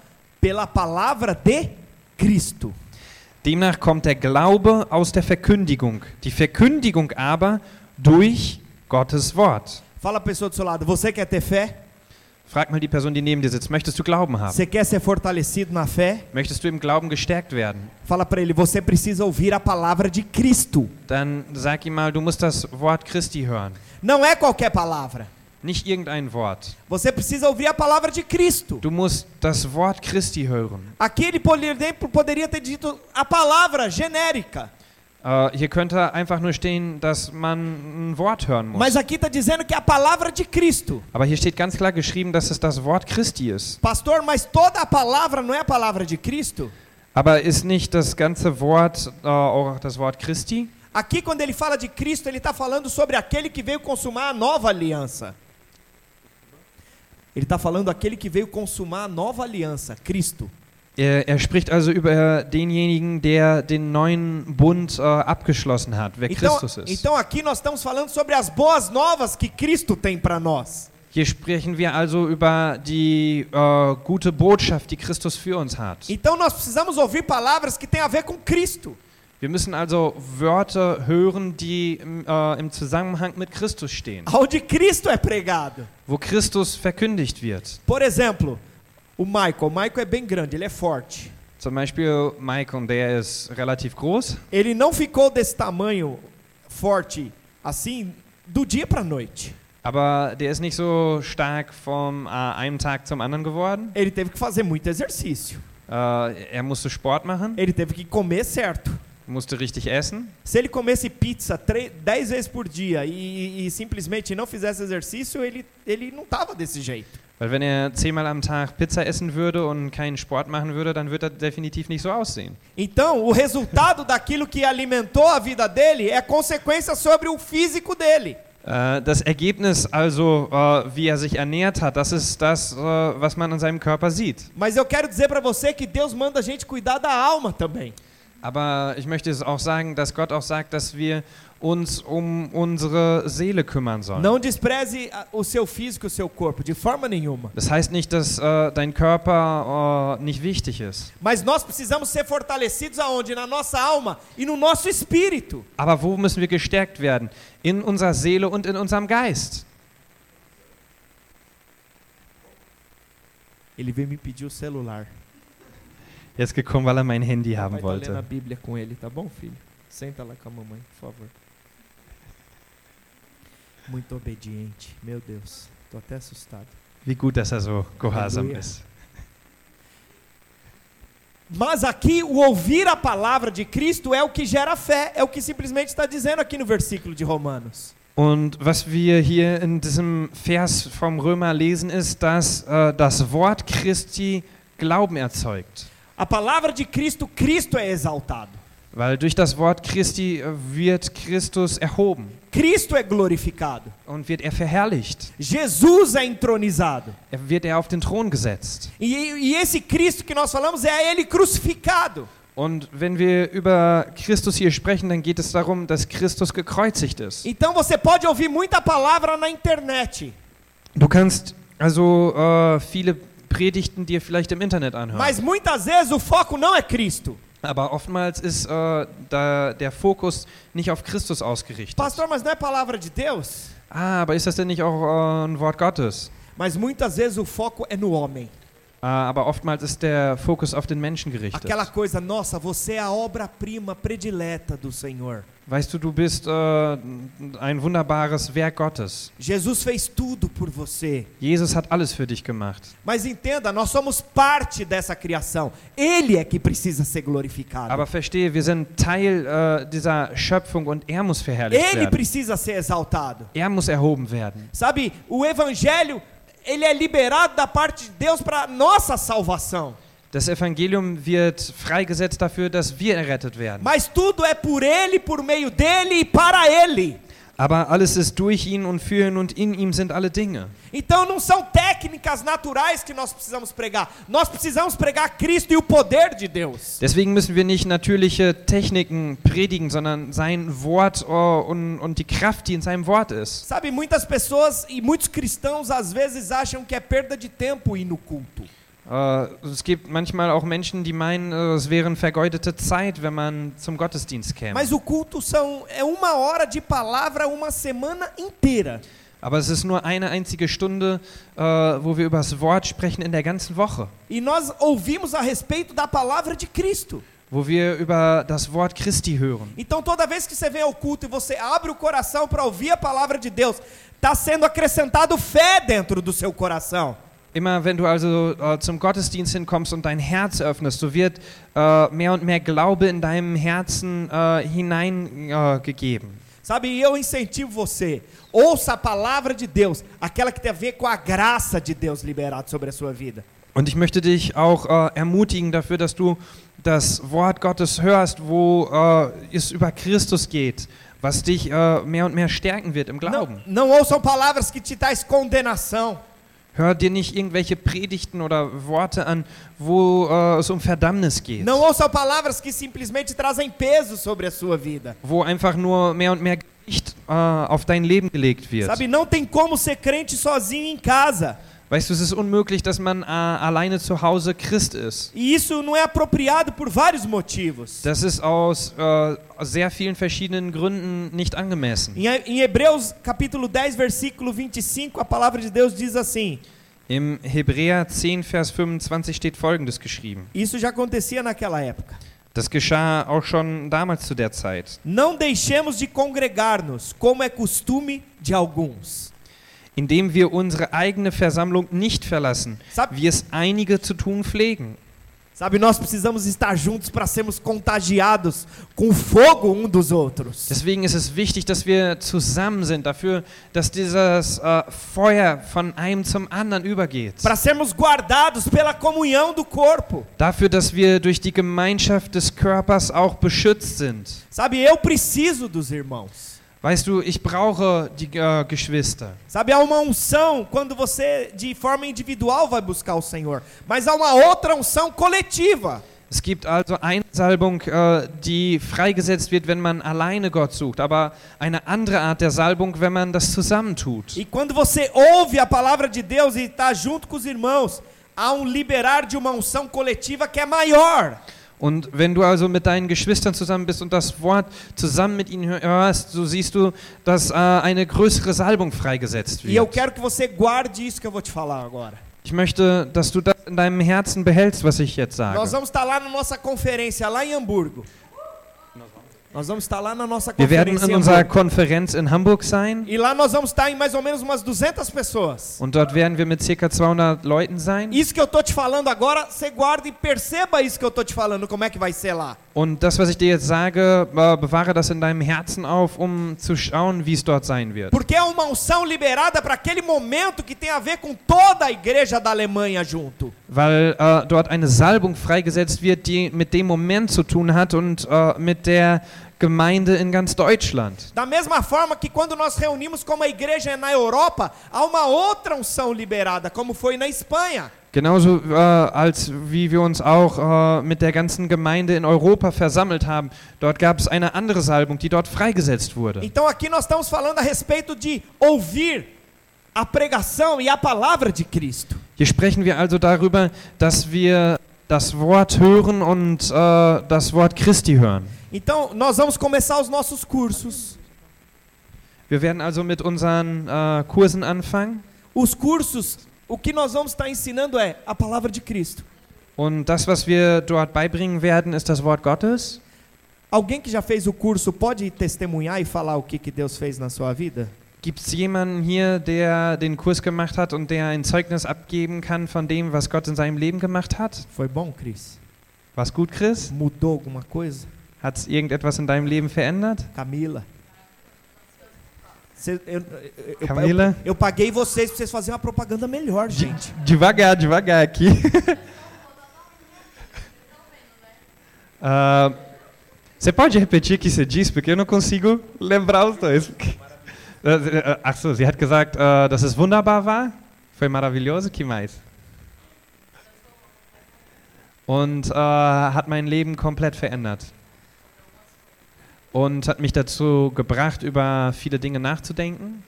A: pela palavra de Cristo.
B: Demnach kommt der Glaube aus der Verkündigung, die Verkündigung aber durch Gottes Wort.
A: Fala a pessoa do seu lado: Você quer ter fé?
B: Frag mal die Person, die neben dir sitzt, möchtest du Glauben haben?
A: Você quer ser fortalecido na fé?
B: Möchtest du im Glauben gestärkt werden?
A: Fala para ele: Você precisa ouvir a palavra de Cristo.
B: Dann sag ihm mal, du musst das Wort Christi hören.
A: Não é qualquer palavra.
B: Nicht irgendein Wort.
A: Você precisa ouvir a palavra de Cristo.
B: Du musst das Wort Christi hören.
A: Aqui ele poderia poderia ter dito a palavra genérica.
B: Äh, hier könnte einfach nur stehen, dass man ein Wort hören muss.
A: Mas aqui está dizendo que é a palavra de Cristo.
B: Aber hier steht ganz klar geschrieben, dass es das Wort Christi ist.
A: Pastor, mas toda a palavra não é a palavra de Cristo?
B: Aber ist nicht das ganze Wort äh, auch das Wort Christi?
A: Aqui, quando ele fala de Cristo, ele está falando sobre aquele que veio consumar a nova aliança. Ele está falando aquele que veio consumar a nova aliança, Cristo.
B: Er, er spricht also über denjenigen, der den neuen Bund äh, abgeschlossen hat, wer
A: Então,
B: Christus ist.
A: então aqui nós estamos falando sobre as boas novas que Cristo tem para nós.
B: Hier sprechen wir also über die äh, gute Botschaft, die Christus für uns hat.
A: Então nós precisamos ouvir palavras que têm a ver com Cristo.
B: Wir müssen also Wörter hören, die im, äh, im Zusammenhang mit Christus stehen,
A: Onde Cristo é pregado.
B: wo Christus verkündigt wird.
A: Por exemplo, o Michael. O Michael é bem grande, ele é forte.
B: Zum Beispiel Maicon, der ist relativ groß.
A: Ele não ficou desse tamanho forte assim do dia para noite.
B: Aber der ist nicht so stark vom äh, einem Tag zum anderen geworden.
A: Ele teve que fazer muito exercício.
B: Äh, er musste Sport machen,
A: Ele teve que comer certo.
B: musste richtig essen.
A: Se ele comesse pizza 10 vezes por dia e, e simplesmente não fizesse exercício, ele, ele não tava desse jeito.
B: Weil wenn er zehnmal am Tag Pizza essen würde und keinen Sport machen würde, dann wird er definitiv nicht so aussehen.
A: Então, o resultado daquilo que alimentou a vida dele é consequência sobre o físico dele.
B: Äh, das Ergebnis also, äh, wie er sich ernährt hat, das ist das, äh, was man an seinem Körper sieht.
A: Mas eu quero dizer para você que Deus manda a gente cuidar da alma também.
B: Aber ich möchte es auch sagen, dass Gott auch sagt, dass wir uns um unsere Seele kümmern sollen.
A: Não despreze a- o seu físico, o seu corpo, de forma nenhuma.
B: Das heißt nicht, dass äh, dein Körper äh, nicht wichtig ist.
A: Mas nós precisamos ser fortalecidos aonde? Na nossa alma e no nosso espírito.
B: Aber wo müssen wir gestärkt werden? In unserer Seele und in unserem Geist.
A: Ele veio me pedir o celular.
B: Er ist gekommen, weil er mein Handy
A: Vai
B: haben
A: tá lendo a
B: wollte.
A: Bíblia com ele, tá bom, filho? Senta lá com a mamãe, por favor. Muito obediente. Meu Deus, tô até assustado.
B: Wie gut, dass er so gehorsam ist.
A: Mas aqui o ouvir a palavra de Cristo é o que gera fé, é o que simplesmente está dizendo aqui no versículo de Romanos.
B: Und was wir hier in diesem Vers vom Römer lesen, ist, dass äh, das Wort Christi Glauben erzeugt.
A: A palavra de Cristo, Cristo é exaltado.
B: Weil durch das Wort Christi äh, wird Christus erhoben.
A: Cristo é glorificado.
B: und wird er verherrlicht.
A: Jesus é entronizado.
B: Er wird er auf den Thron gesetzt.
A: E, e esse Cristo que nós falamos é ele crucificado.
B: Und wenn wir über Christus hier sprechen, dann geht es darum, dass Christus gekreuzigt ist.
A: Então você pode ouvir muita palavra na internet,
B: Du kannst also äh, viele Predigten dir vielleicht im Internet anhören.
A: mas muitas vezes o foco não é Cristo.
B: Aber oftmals ist äh, da der Fokus nicht auf Christus ausgerichtet.
A: Pastor, mas não é palavra de Deus?
B: Ah, aber ist das denn nicht auch äh, ein Wort Gottes?
A: Mas muitas vezes o foco é no homem.
B: Ah, aber oftmals ist der Fokus auf den Menschen gerichtet.
A: Aquela coisa, nossa, você é a obra-prima predileta do Senhor.
B: Weißt du, du bist äh, ein wunderbares Werk Gottes.
A: Jesus fez tudo por você.
B: Jesus hat alles für dich gemacht.
A: Mas entenda, nós somos parte dessa criação. Ele é que precisa ser glorificado.
B: Aber verstehe, wir sind Teil äh, dieser Schöpfung und er muss verherrlicht
A: Ele
B: werden.
A: precisa ser exaltado.
B: Er muss erhoben werden.
A: Sabe, o evangelho, ele é liberado da parte de Deus para nossa salvação.
B: Das Evangelium wird freigesetzt dafür, dass wir errettet werden.
A: Mas tudo é por ele, por meio dele e para ele.
B: Aber alles ist durch ihn und für ihn und in ihm sind alle Dinge.
A: Então não são técnicas naturais que nós precisamos pregar. Nós precisamos pregar Cristo e o poder de Deus.
B: Deswegen müssen wir nicht natürliche Techniken predigen, sondern sein Wort oh, und, und die Kraft, die in seinem Wort ist.
A: Sabe, muitas pessoas e muitos cristãos às vezes acham que é perda de tempo ir no culto.
B: Äh, es gibt manchmal auch Menschen, die meinen, äh, es wäre vergeudete Zeit, wenn man zum Gottesdienst käme.
A: Mas o culto são é uma hora de palavra uma semana inteira.
B: Aber es ist nur eine einzige Stunde, äh, wo wir über das Wort sprechen in der ganzen Woche.
A: E nós ouvimos a respeito da palavra de Cristo.
B: Wo wir über das Wort Christi hören.
A: Então toda vez que você vem ao culto e você abre o coração para ouvir a palavra de Deus, está sendo acrescentado fé dentro do seu coração.
B: Immer wenn du also äh, zum Gottesdienst hinkommst und dein Herz öffnest, so wird äh, mehr und mehr Glaube in deinem Herzen äh, hineingegeben.
A: Sabe, e eu incentivo você, ouça a palavra de Deus, aquela que tem a ver com a graça de Deus liberada sobre a sua vida.
B: Und ich möchte dich auch äh, ermutigen dafür, dass du das Wort Gottes hörst, wo äh, es über Christus geht, was dich äh, mehr und mehr stärken wird im
A: Não,
B: Glauben.
A: não ouçam palavras que te traz condenação.
B: Hör dir nicht irgendwelche Predigten oder Worte an, wo äh, es um Verdammnis geht.
A: Não ouçam palavras que simplesmente trazem peso sobre a sua vida.
B: Wo einfach nur mehr und mehr Gewicht äh, auf dein Leben gelegt wird.
A: Sabe, não tem como ser crente sozinho em casa.
B: Weißt du, es ist unmöglich, dass man äh, alleine zu Hause Christ ist.
A: E isso não é apropriado por vários motivos.
B: Das ist aus äh, sehr vielen verschiedenen Gründen nicht angemessen.
A: Em, em Hebreus capítulo 10, versículo 25, a palavra de Deus diz assim:
B: Im Hebräer 10, Vers 25 steht Folgendes geschrieben.
A: Isso já acontecia naquela época.
B: Das geschah auch schon damals zu der Zeit.
A: Não deixemos de congregar-nos, como é costume de alguns.
B: Indem wir unsere eigene Versammlung nicht verlassen,
A: Sabe,
B: wie es einige zu tun pflegen.
A: sabe nós precisamos estar juntos para sermos contagiados com fogo um dos outros.
B: Deswegen ist es wichtig, dass wir zusammen sind, dafür, dass dieses äh, Feuer von einem zum anderen übergeht.
A: Para sermos guardados pela comunhão do corpo.
B: Dafür, dass wir durch die Gemeinschaft des Körpers auch beschützt sind.
A: Sabe, eu preciso dos irmãos.
B: Weißt du, ich brauche die äh, Geschwister.
A: Sabe, há uma unção quando você de forma individual vai buscar o Senhor, mas há uma outra unção coletiva.
B: Es gibt also eine Salbung, äh, die freigesetzt wird, wenn man alleine Gott sucht, aber eine andere Art der Salbung, wenn man das zusammentut.
A: E quando você ouve a palavra de Deus e está junto com os irmãos, há um liberar de uma unção coletiva que é maior.
B: Und wenn du also mit deinen Geschwistern zusammen bist und das Wort zusammen mit ihnen hörst, so siehst du, dass äh, eine größere Salbung freigesetzt
A: E
B: wird. Ich möchte, dass du das in deinem Herzen behältst, was ich jetzt
A: Nós
B: sage.
A: vamos estar lá na nossa conferência, lá em Hamburgo. Nós vamos estar lá na nossa
B: Wir werden in unserer. Konferenz in Hamburg sein
A: E lá nós vamos estar em mais ou menos umas 200 pessoas.
B: und dort werden wir mit ca. 200 Leuten sein.
A: Isso que eu tô te falando agora, você guarda e perceba isso que eu tô te falando, como é que vai ser lá.
B: Und das, was ich dir jetzt sage, äh, bewahre das in deinem Herzen auf, um zu schauen, wie es dort sein wird.
A: Porque é uma unção liberada para aquele momento que tem a ver com toda a igreja da Alemanha junto.
B: weil äh, dort eine Salbung freigesetzt wird, die mit dem Moment zu tun hat und äh, mit der Gemeinde in ganz Deutschland.
A: Da mesma forma que quando nós reunimos como a igreja na Europa, há uma outra unção liberada, como foi na Espanha.
B: Genauso äh, als wie wir uns auch äh, mit der ganzen Gemeinde in Europa versammelt haben. Dort gab es eine andere Salbung, die dort freigesetzt wurde.
A: Então aqui nós estamos falando a respeito de ouvir a pregação e a palavra de Cristo.
B: Hier sprechen wir also darüber, dass wir das Wort hören und äh, das Wort Christi hören.
A: Então nós vamos começar os nossos cursos.
B: Wir werden also mit unseren äh, Kursen anfangen.
A: Os cursos, o que nós vamos estar ensinando é a palavra de Cristo.
B: Und das, was wir dort beibringen werden, ist das Wort Gottes.
A: Alguém que já fez o curso pode testemunhar e falar o que, que Deus fez na sua vida?
B: Gibt es jemanden hier, der den Kurs gemacht hat und der ein Zeugnis abgeben kann von dem, was Gott in seinem Leben gemacht hat?
A: Foi bom, Cris?
B: War's gut, Chris?
A: Mudou alguma coisa?
B: Hat es irgendetwas in deinem Leben verändert?
A: Camila? Cê- eu, eu-
B: Camila?
A: eu- eu paguei vocês para vocês fazerem uma propaganda melhor, gente.
B: Devagar, devagar aqui. Ah, Você pode repetir o que você disse, porque eu não consigo lembrar os dois. Äh, Ach so, sie hat gesagt, äh, dass es wunderbar war. Foi maravilhoso. Que mais? Und äh, hat mein Leben komplett verändert. Und hat mich dazu gebracht, über viele Dinge nachzudenken.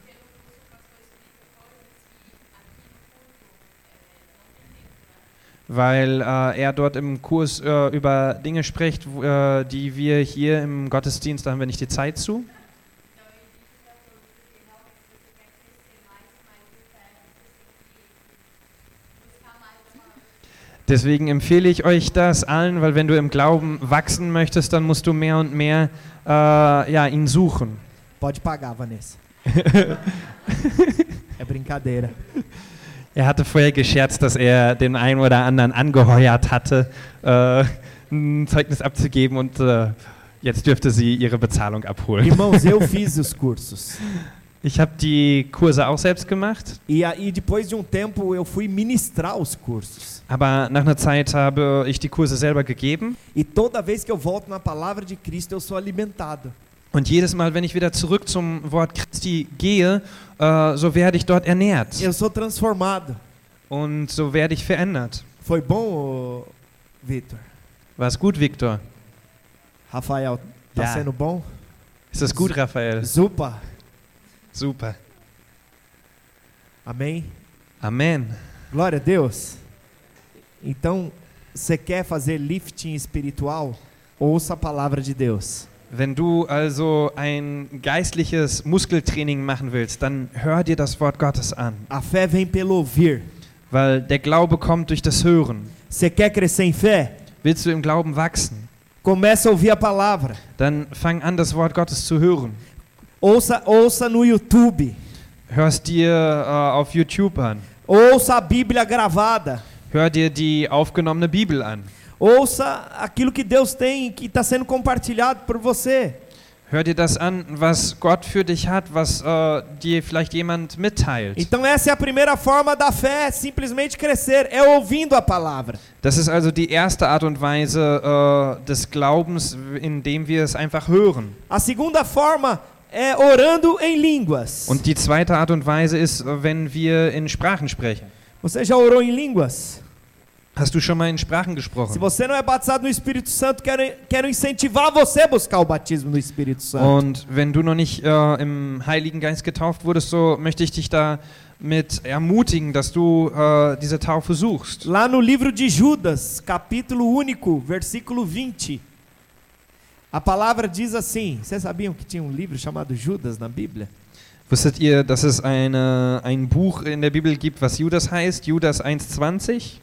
B: weil äh, er dort im Kurs äh, über Dinge spricht, äh, die wir hier im Gottesdienst, da haben wir nicht die Zeit zu. Deswegen empfehle ich euch das allen, weil wenn du im Glauben wachsen möchtest, dann musst du mehr und mehr äh, ja, ihn suchen.
A: Pode pagar, Vanessa. é brincadeira.
B: Er hatte vorher gescherzt, dass er den einen oder anderen angeheuert hatte, äh, ein Zeugnis abzugeben und äh, jetzt dürfte sie ihre Bezahlung abholen.
A: Irmãos, eu fiz os cursos.
B: Ich habe die Kurse auch selbst gemacht,
A: E aí, depois de um tempo, eu fui ministrar os cursos.
B: aber nach einer Zeit habe ich die Kurse selber gegeben.
A: E toda vez que eu volto na palavra de Cristo, eu sou alimentado.
B: Und jedes Mal, wenn ich wieder zurück zum Wort Christi gehe, äh, so werde ich dort ernährt
A: Eu sou transformado.
B: und so werde ich verändert.
A: Foi bom, ô, Vitor?
B: War's gut, Viktor?
A: Rafael, tá
B: Ja.
A: sendo bom?
B: Ist das gut, Raphael?
A: Zupa.
B: Super.
A: Amém?
B: Amen.
A: Glória a Deus. Então, você quer fazer lifting espiritual? Ouça a palavra de Deus.
B: Wenn du also ein geistliches Muskeltraining machen willst, dann hör dir das Wort Gottes an,
A: A fé vem pelo ouvir.
B: weil der Glaube kommt durch das Hören.
A: Você quer crescer em fé?
B: Willst du im Glauben wachsen,
A: Comece a ouvir a palavra.
B: dann fang an, das Wort Gottes zu hören.
A: Ouça, ouça no YouTube.
B: Hörst dir äh, auf YouTube an.
A: Ouça a Bíblia gravada.
B: Hör dir die aufgenommene Bibel an.
A: Ouça aquilo que Deus tem que está sendo compartilhado por você.
B: Hör dir das an, was Gott für dich hat, was äh, dir vielleicht jemand mitteilt.
A: Então essa é a primeira forma da fé simplesmente crescer, é ouvindo a palavra.
B: Das ist also die erste Art und Weise äh, des Glaubens, indem wir es einfach hören.
A: A segunda forma é orando em línguas.
B: Und die zweite Art und Weise ist, äh, wenn wir in Sprachen sprechen.
A: Você já orou em línguas?
B: Hast du schon mal in Sprachen
A: Se
B: gesprochen?
A: você não é batizado no Espírito Santo, quero, quero incentivar você a buscar o batismo no Espírito Santo.
B: Und wenn du noch nicht äh, im Heiligen Geist getauft wurdest, so möchte ich dich damit ermutigen, dass du äh, diese Taufe suchst.
A: Lá no livro de Judas, capítulo único, versículo 20. A palavra diz assim: Vocês sabiam que tinha um livro chamado Judas na Bíblia?
B: Wusstet ihr, dass es eine, ein Buch in der Bibel gibt, was Judas heißt? Judas 1,20?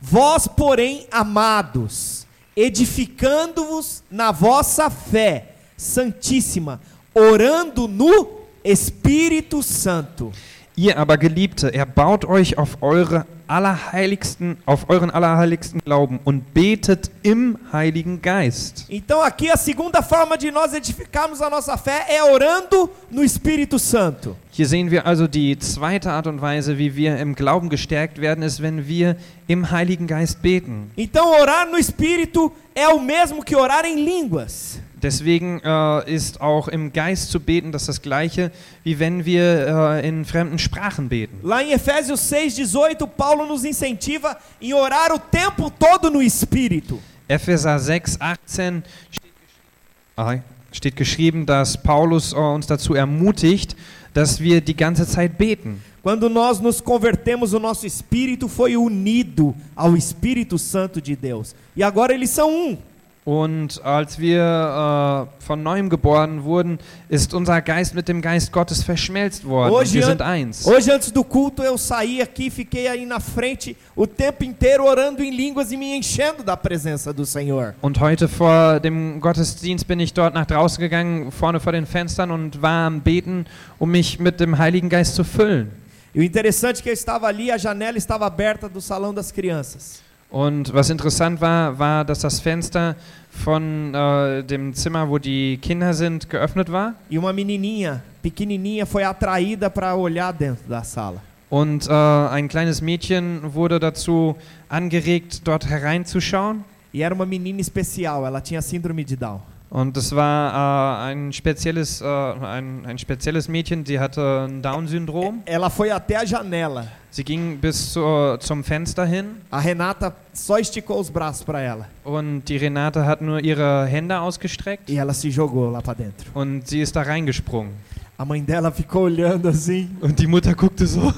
A: Vós, porém, amados, edificando-vos na vossa fé santíssima, orando no Espírito Santo.
B: Ihr aber Geliebte, erbaut euch auf eure allerheiligsten, auf euren allerheiligsten Glauben und betet im Heiligen Geist.
A: Então aqui a segunda forma de nós edificarmos a nossa fé é orando no Espírito Santo.
B: Hier sehen wir also die zweite Art und Weise, wie wir im Glauben gestärkt werden, ist, wenn wir im Heiligen Geist beten.
A: Então orar no Espírito é o mesmo que orar em línguas.
B: Deswegen äh, ist auch im Geist zu beten das das gleiche, wie wenn wir äh, in fremden Sprachen beten.
A: Lá em Efésios 6:18, Paulo nos incentiva em orar o tempo todo no Espírito.
B: Epheser 6, 18 steht, steht geschrieben, dass Paulus äh, uns dazu ermutigt, dass wir die ganze Zeit beten.
A: Quando nós nos convertemos, o nosso espírito foi unido ao Espírito Santo de Deus. E agora eles são um.
B: Und als wir äh, von neuem geboren wurden, ist unser Geist mit dem Geist Gottes verschmelzt worden.
A: Hoje,
B: wir sind eins.
A: hoje antes do culto, eu saí aqui, fiquei aí na frente o tempo inteiro orando em línguas e me enchendo da presença do Senhor.
B: Und heute vor dem Gottesdienst bin ich dort nach draußen gegangen, vorne vor den Fenstern und war am Beten, um mich mit dem Heiligen Geist zu füllen.
A: E o interessante é que eu estava ali, a janela estava aberta do salão das crianças.
B: Und was interessant war, war, dass das Fenster von äh, dem Zimmer, wo die Kinder sind, geöffnet war.
A: E uma menininha, pequenininha, foi atraída para olhar dentro da sala.
B: Und äh, ein kleines Mädchen wurde dazu angeregt, dort hereinzuschauen.
A: E era uma menina especial, ela tinha síndrome de Down.
B: Und es war äh, ein, spezielles, äh, ein, ein spezielles Mädchen, die hatte ein Down-Syndrom.
A: Ela foi até a janela.
B: Sie ging bis zur, zum Fenster hin
A: A Renata só esticou os braços para ela.
B: und die Renate hat nur ihre Hände ausgestreckt
A: E ela se jogou lá para dentro.
B: und sie ist da reingesprungen.
A: A mãe dela ficou olhando assim,
B: Und die Mutter guckte so,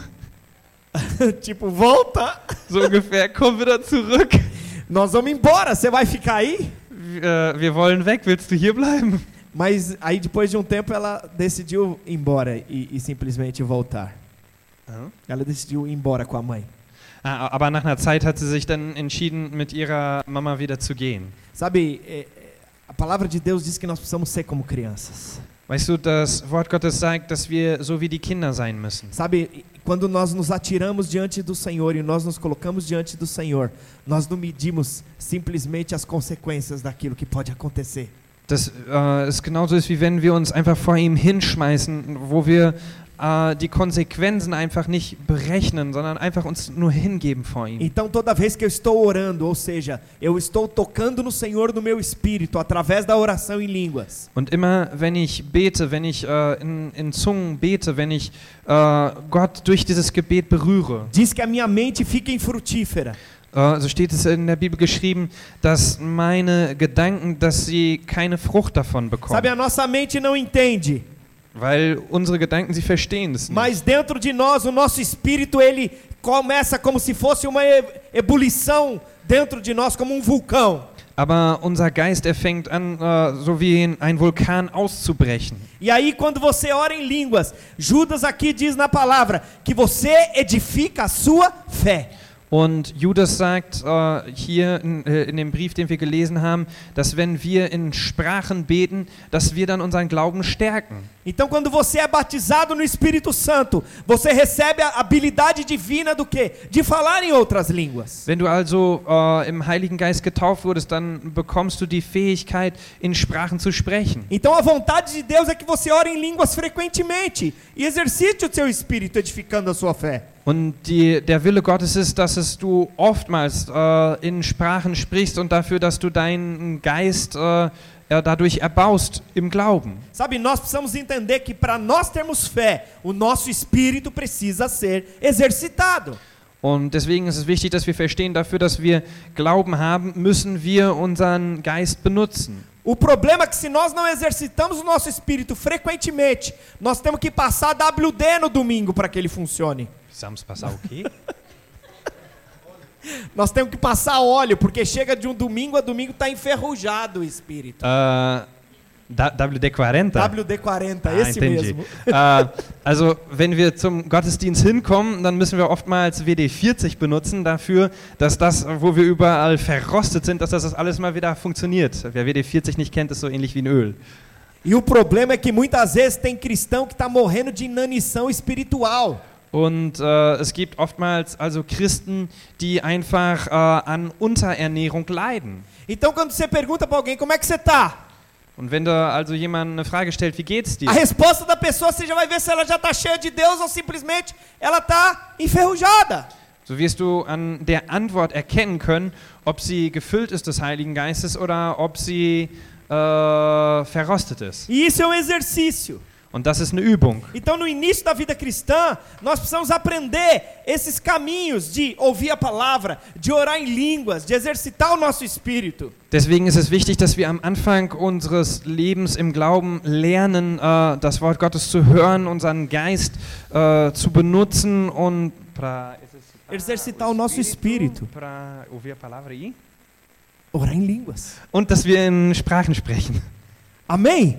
A: tipo, volta!
B: so ungefähr, komm wieder zurück.
A: Nós vamos embora, você vai ficar aí?
B: Wir, wir wollen weg, willst du hier bleiben?
A: Mas aí depois de um tempo ela decidiu ir embora e, e simplesmente voltar. Ela decidiu ir embora com a mãe.
B: Ah, aber nach einer Zeit hat sie sich dann entschieden, mit ihrer Mama wieder zu gehen.
A: Sabe, é, é, a palavra de Deus diz que nós precisamos ser como crianças.
B: Weißt du, das Wort Gottes sagt, dass wir so wie die Kinder sein müssen.
A: Sabe, quando nós nos atiramos diante do Senhor e nós nos colocamos diante do Senhor, nós não medimos simplesmente as consequências daquilo que pode acontecer.
B: Dass äh, es genauso ist, wie wenn wir uns einfach vor ihm hinschmeißen, wo wir äh, die Konsequenzen einfach nicht berechnen, sondern einfach uns nur hingeben vor ihm.
A: Então, toda vez que eu estou orando, ou seja, eu estou tocando no Senhor no meu espírito através da oração em línguas,
B: Und immer, wenn ich bete, wenn ich äh, in, in Zungen bete, wenn ich äh, Gott durch dieses Gebet berühre,
A: diz que a minha mente fica infrutífera.
B: äh, so steht es in der Bibel geschrieben, dass meine Gedanken, dass sie keine Frucht davon bekommen.
A: Sabe, a nossa mente não entende,
B: Weil unsere Gedanken, sie verstehen es nicht.
A: mas dentro de nós, o nosso espírito, ele começa como se fosse uma ebulição dentro de nós, como um vulcão.
B: Aber unser Geist, er fängt an, äh, so wie ein- ein Vulkan auszubrechen.
A: E aí, quando você ora em línguas, Judas aqui diz na palavra que você edifica a sua fé.
B: Und Judas sagt äh, hier in, äh, in dem Brief, den wir gelesen haben, dass wenn wir in Sprachen beten, dass wir dann unseren Glauben stärken.
A: Então, quando você é batizado no Espírito Santo, você recebe a habilidade divina do quê? De falar em outras línguas.
B: Wenn du also äh, im Heiligen Geist getauft wurdest, dann bekommst du die Fähigkeit, in Sprachen zu sprechen.
A: Então, a vontade de Deus é que você ore em línguas frequentemente e exercite o seu espírito edificando a sua fé.
B: Und die, der Wille Gottes ist, dass es du oftmals äh, in Sprachen sprichst und dafür, dass du deinen Geist äh, dadurch erbaust im Glauben.
A: Sabe, nós precisamos entender que para nós termos fé, o nosso espírito precisa ser exercitado.
B: Und deswegen ist es wichtig, dass wir verstehen, dafür, dass wir Glauben haben, müssen wir unseren Geist benutzen.
A: O problema é que se nós não exercitamos o nosso espírito frequentemente, nós temos que passar WD no domingo para que ele funcione.
B: Samstag okay?
A: Nós temos que passar óleo, porque chega de um domingo a domingo está enferrujado o espírito.
B: äh, da, WD-40?
A: WD-40,
B: Ah,
A: esse
B: entendi.
A: mesmo.
B: äh, also, wenn wir zum Gottesdienst hinkommen, dann müssen wir oftmals WD-40 benutzen dafür, dass das, wo wir überall verrostet sind, dass das alles mal wieder funktioniert. Wer WD-40 nicht kennt, ist so ähnlich wie ein Öl.
A: E o problema é que muitas vezes tem cristão que está morrendo de inanição espiritual.
B: Und äh, es gibt oftmals also Christen, die einfach äh, an Unterernährung leiden.
A: Então, quando você pergunta para alguém como é que você tá,
B: Und wenn da also jemand eine Frage stellt, wie geht's dir?
A: a resposta da pessoa você já vai ver se ela já está cheia de Deus ou simplesmente ela está enferrujada.
B: So wirst du an der Antwort erkennen können, ob sie gefüllt ist des Heiligen Geistes oder ob sie äh, verrostet ist.
A: E isso é um exercício.
B: Und das ist eine Übung.
A: Então, no início da vida cristã, nós precisamos aprender esses caminhos de ouvir a palavra, de orar em línguas, de exercitar o nosso espírito.
B: Deswegen ist es wichtig, dass wir am Anfang unseres Lebens im Glauben lernen, äh, das Wort Gottes zu hören, unseren Geist äh, zu benutzen und es-
A: Exercitar o nosso espírito.
B: Pra ouvir a palavra aí.
A: Orar em línguas.
B: Und dass wir in Sprachen sprechen.
A: Amém?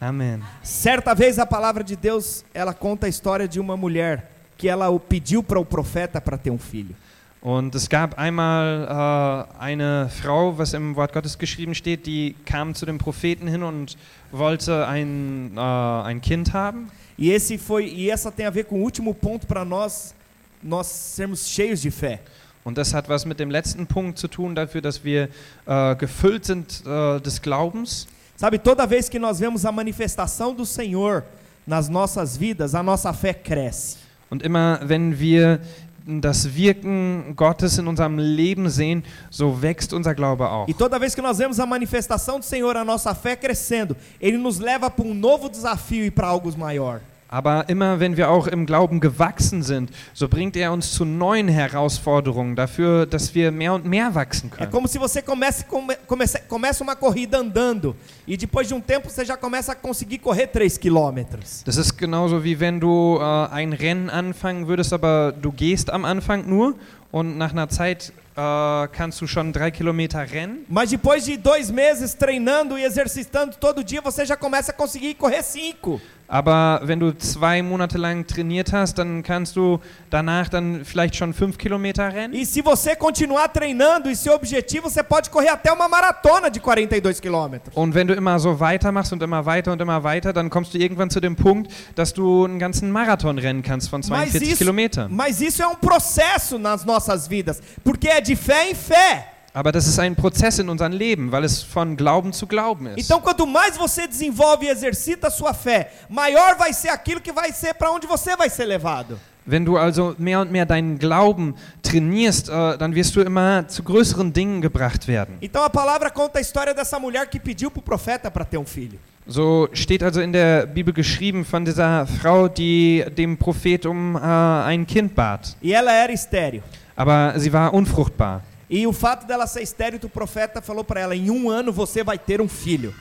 B: Amen.
A: Certa vez a palavra de Deus, ela conta a história de uma mulher que ela o pediu para o profeta para ter um filho.
B: Und es gab einmal äh, eine Frau, was im Wort Gottes geschrieben steht, die kam zu dem Propheten hin und wollte ein, äh, ein Kind haben.
A: E esse foi e essa tem a ver com o último ponto para nós nós sermos cheios de fé.
B: Und das hat was mit dem letzten Punkt zu tun, dafür, dass wir äh, gefüllt sind äh, des Glaubens.
A: Sabe, toda vez que nós vemos a manifestação do Senhor nas nossas vidas, a nossa fé cresce.
B: Und immer wenn wir das Wirken Gottes in unserem Leben sehen, so wächst unser Glaube auch.
A: E toda vez que nós vemos a manifestação do Senhor, a nossa fé crescendo, ele nos leva para um novo desafio e para algo maior.
B: Aber immer wenn wir auch im Glauben gewachsen sind, so bringt er uns zu neuen Herausforderungen dafür, dass wir mehr und mehr wachsen
A: É
B: können.
A: como se você comece, come, comece, começa uma corrida andando e depois de um tempo você já começa a conseguir correr 3 quilômetros.
B: Das ist genauso wie wenn du äh, ein Rennen anfangen würdest, aber du gehst am Anfang nur und nach einer Zeit äh, kannst du schon drei Kilometer rennen.
A: Mas depois de dois meses treinando e exercitando todo dia, você já começa a conseguir correr 5.
B: Aber wenn du zwei Monate lang trainiert hast, dann kannst du danach dann vielleicht schon fünf Kilometer rennen.
A: E se você continuar treinando e seu objetivo, você pode correr até uma maratona de 42 quilômetros.
B: Und wenn du immer so weitermachst und immer weiter und immer weiter, dann kommst du irgendwann zu dem Punkt, dass du einen ganzen Marathon rennen kannst von
A: Mas
B: 42
A: isso,
B: Kilometern.
A: mas isso é um processo nas nossas vidas, porque é de fé em fé.
B: Aber das ist ein Prozess in unserem Leben, weil es von Glauben zu Glauben ist.
A: Então, quanto mais você desenvolve e exercita a sua fé, maior vai ser aquilo que vai ser para onde você vai ser levado.
B: Wenn du also mehr und mehr deinen Glauben trainierst, äh, dann wirst du immer zu größeren Dingen gebracht werden.
A: Então, a palavra conta a história dessa mulher que pediu para o profeta para ter um filho.
B: So steht also in der Bibel geschrieben von dieser Frau, die dem Prophet um äh, ein Kind bat.
A: E ela era estéril.
B: Aber sie war unfruchtbar.
A: E o fato dela ser estéril, o profeta falou para ela: em um ano você vai ter um filho.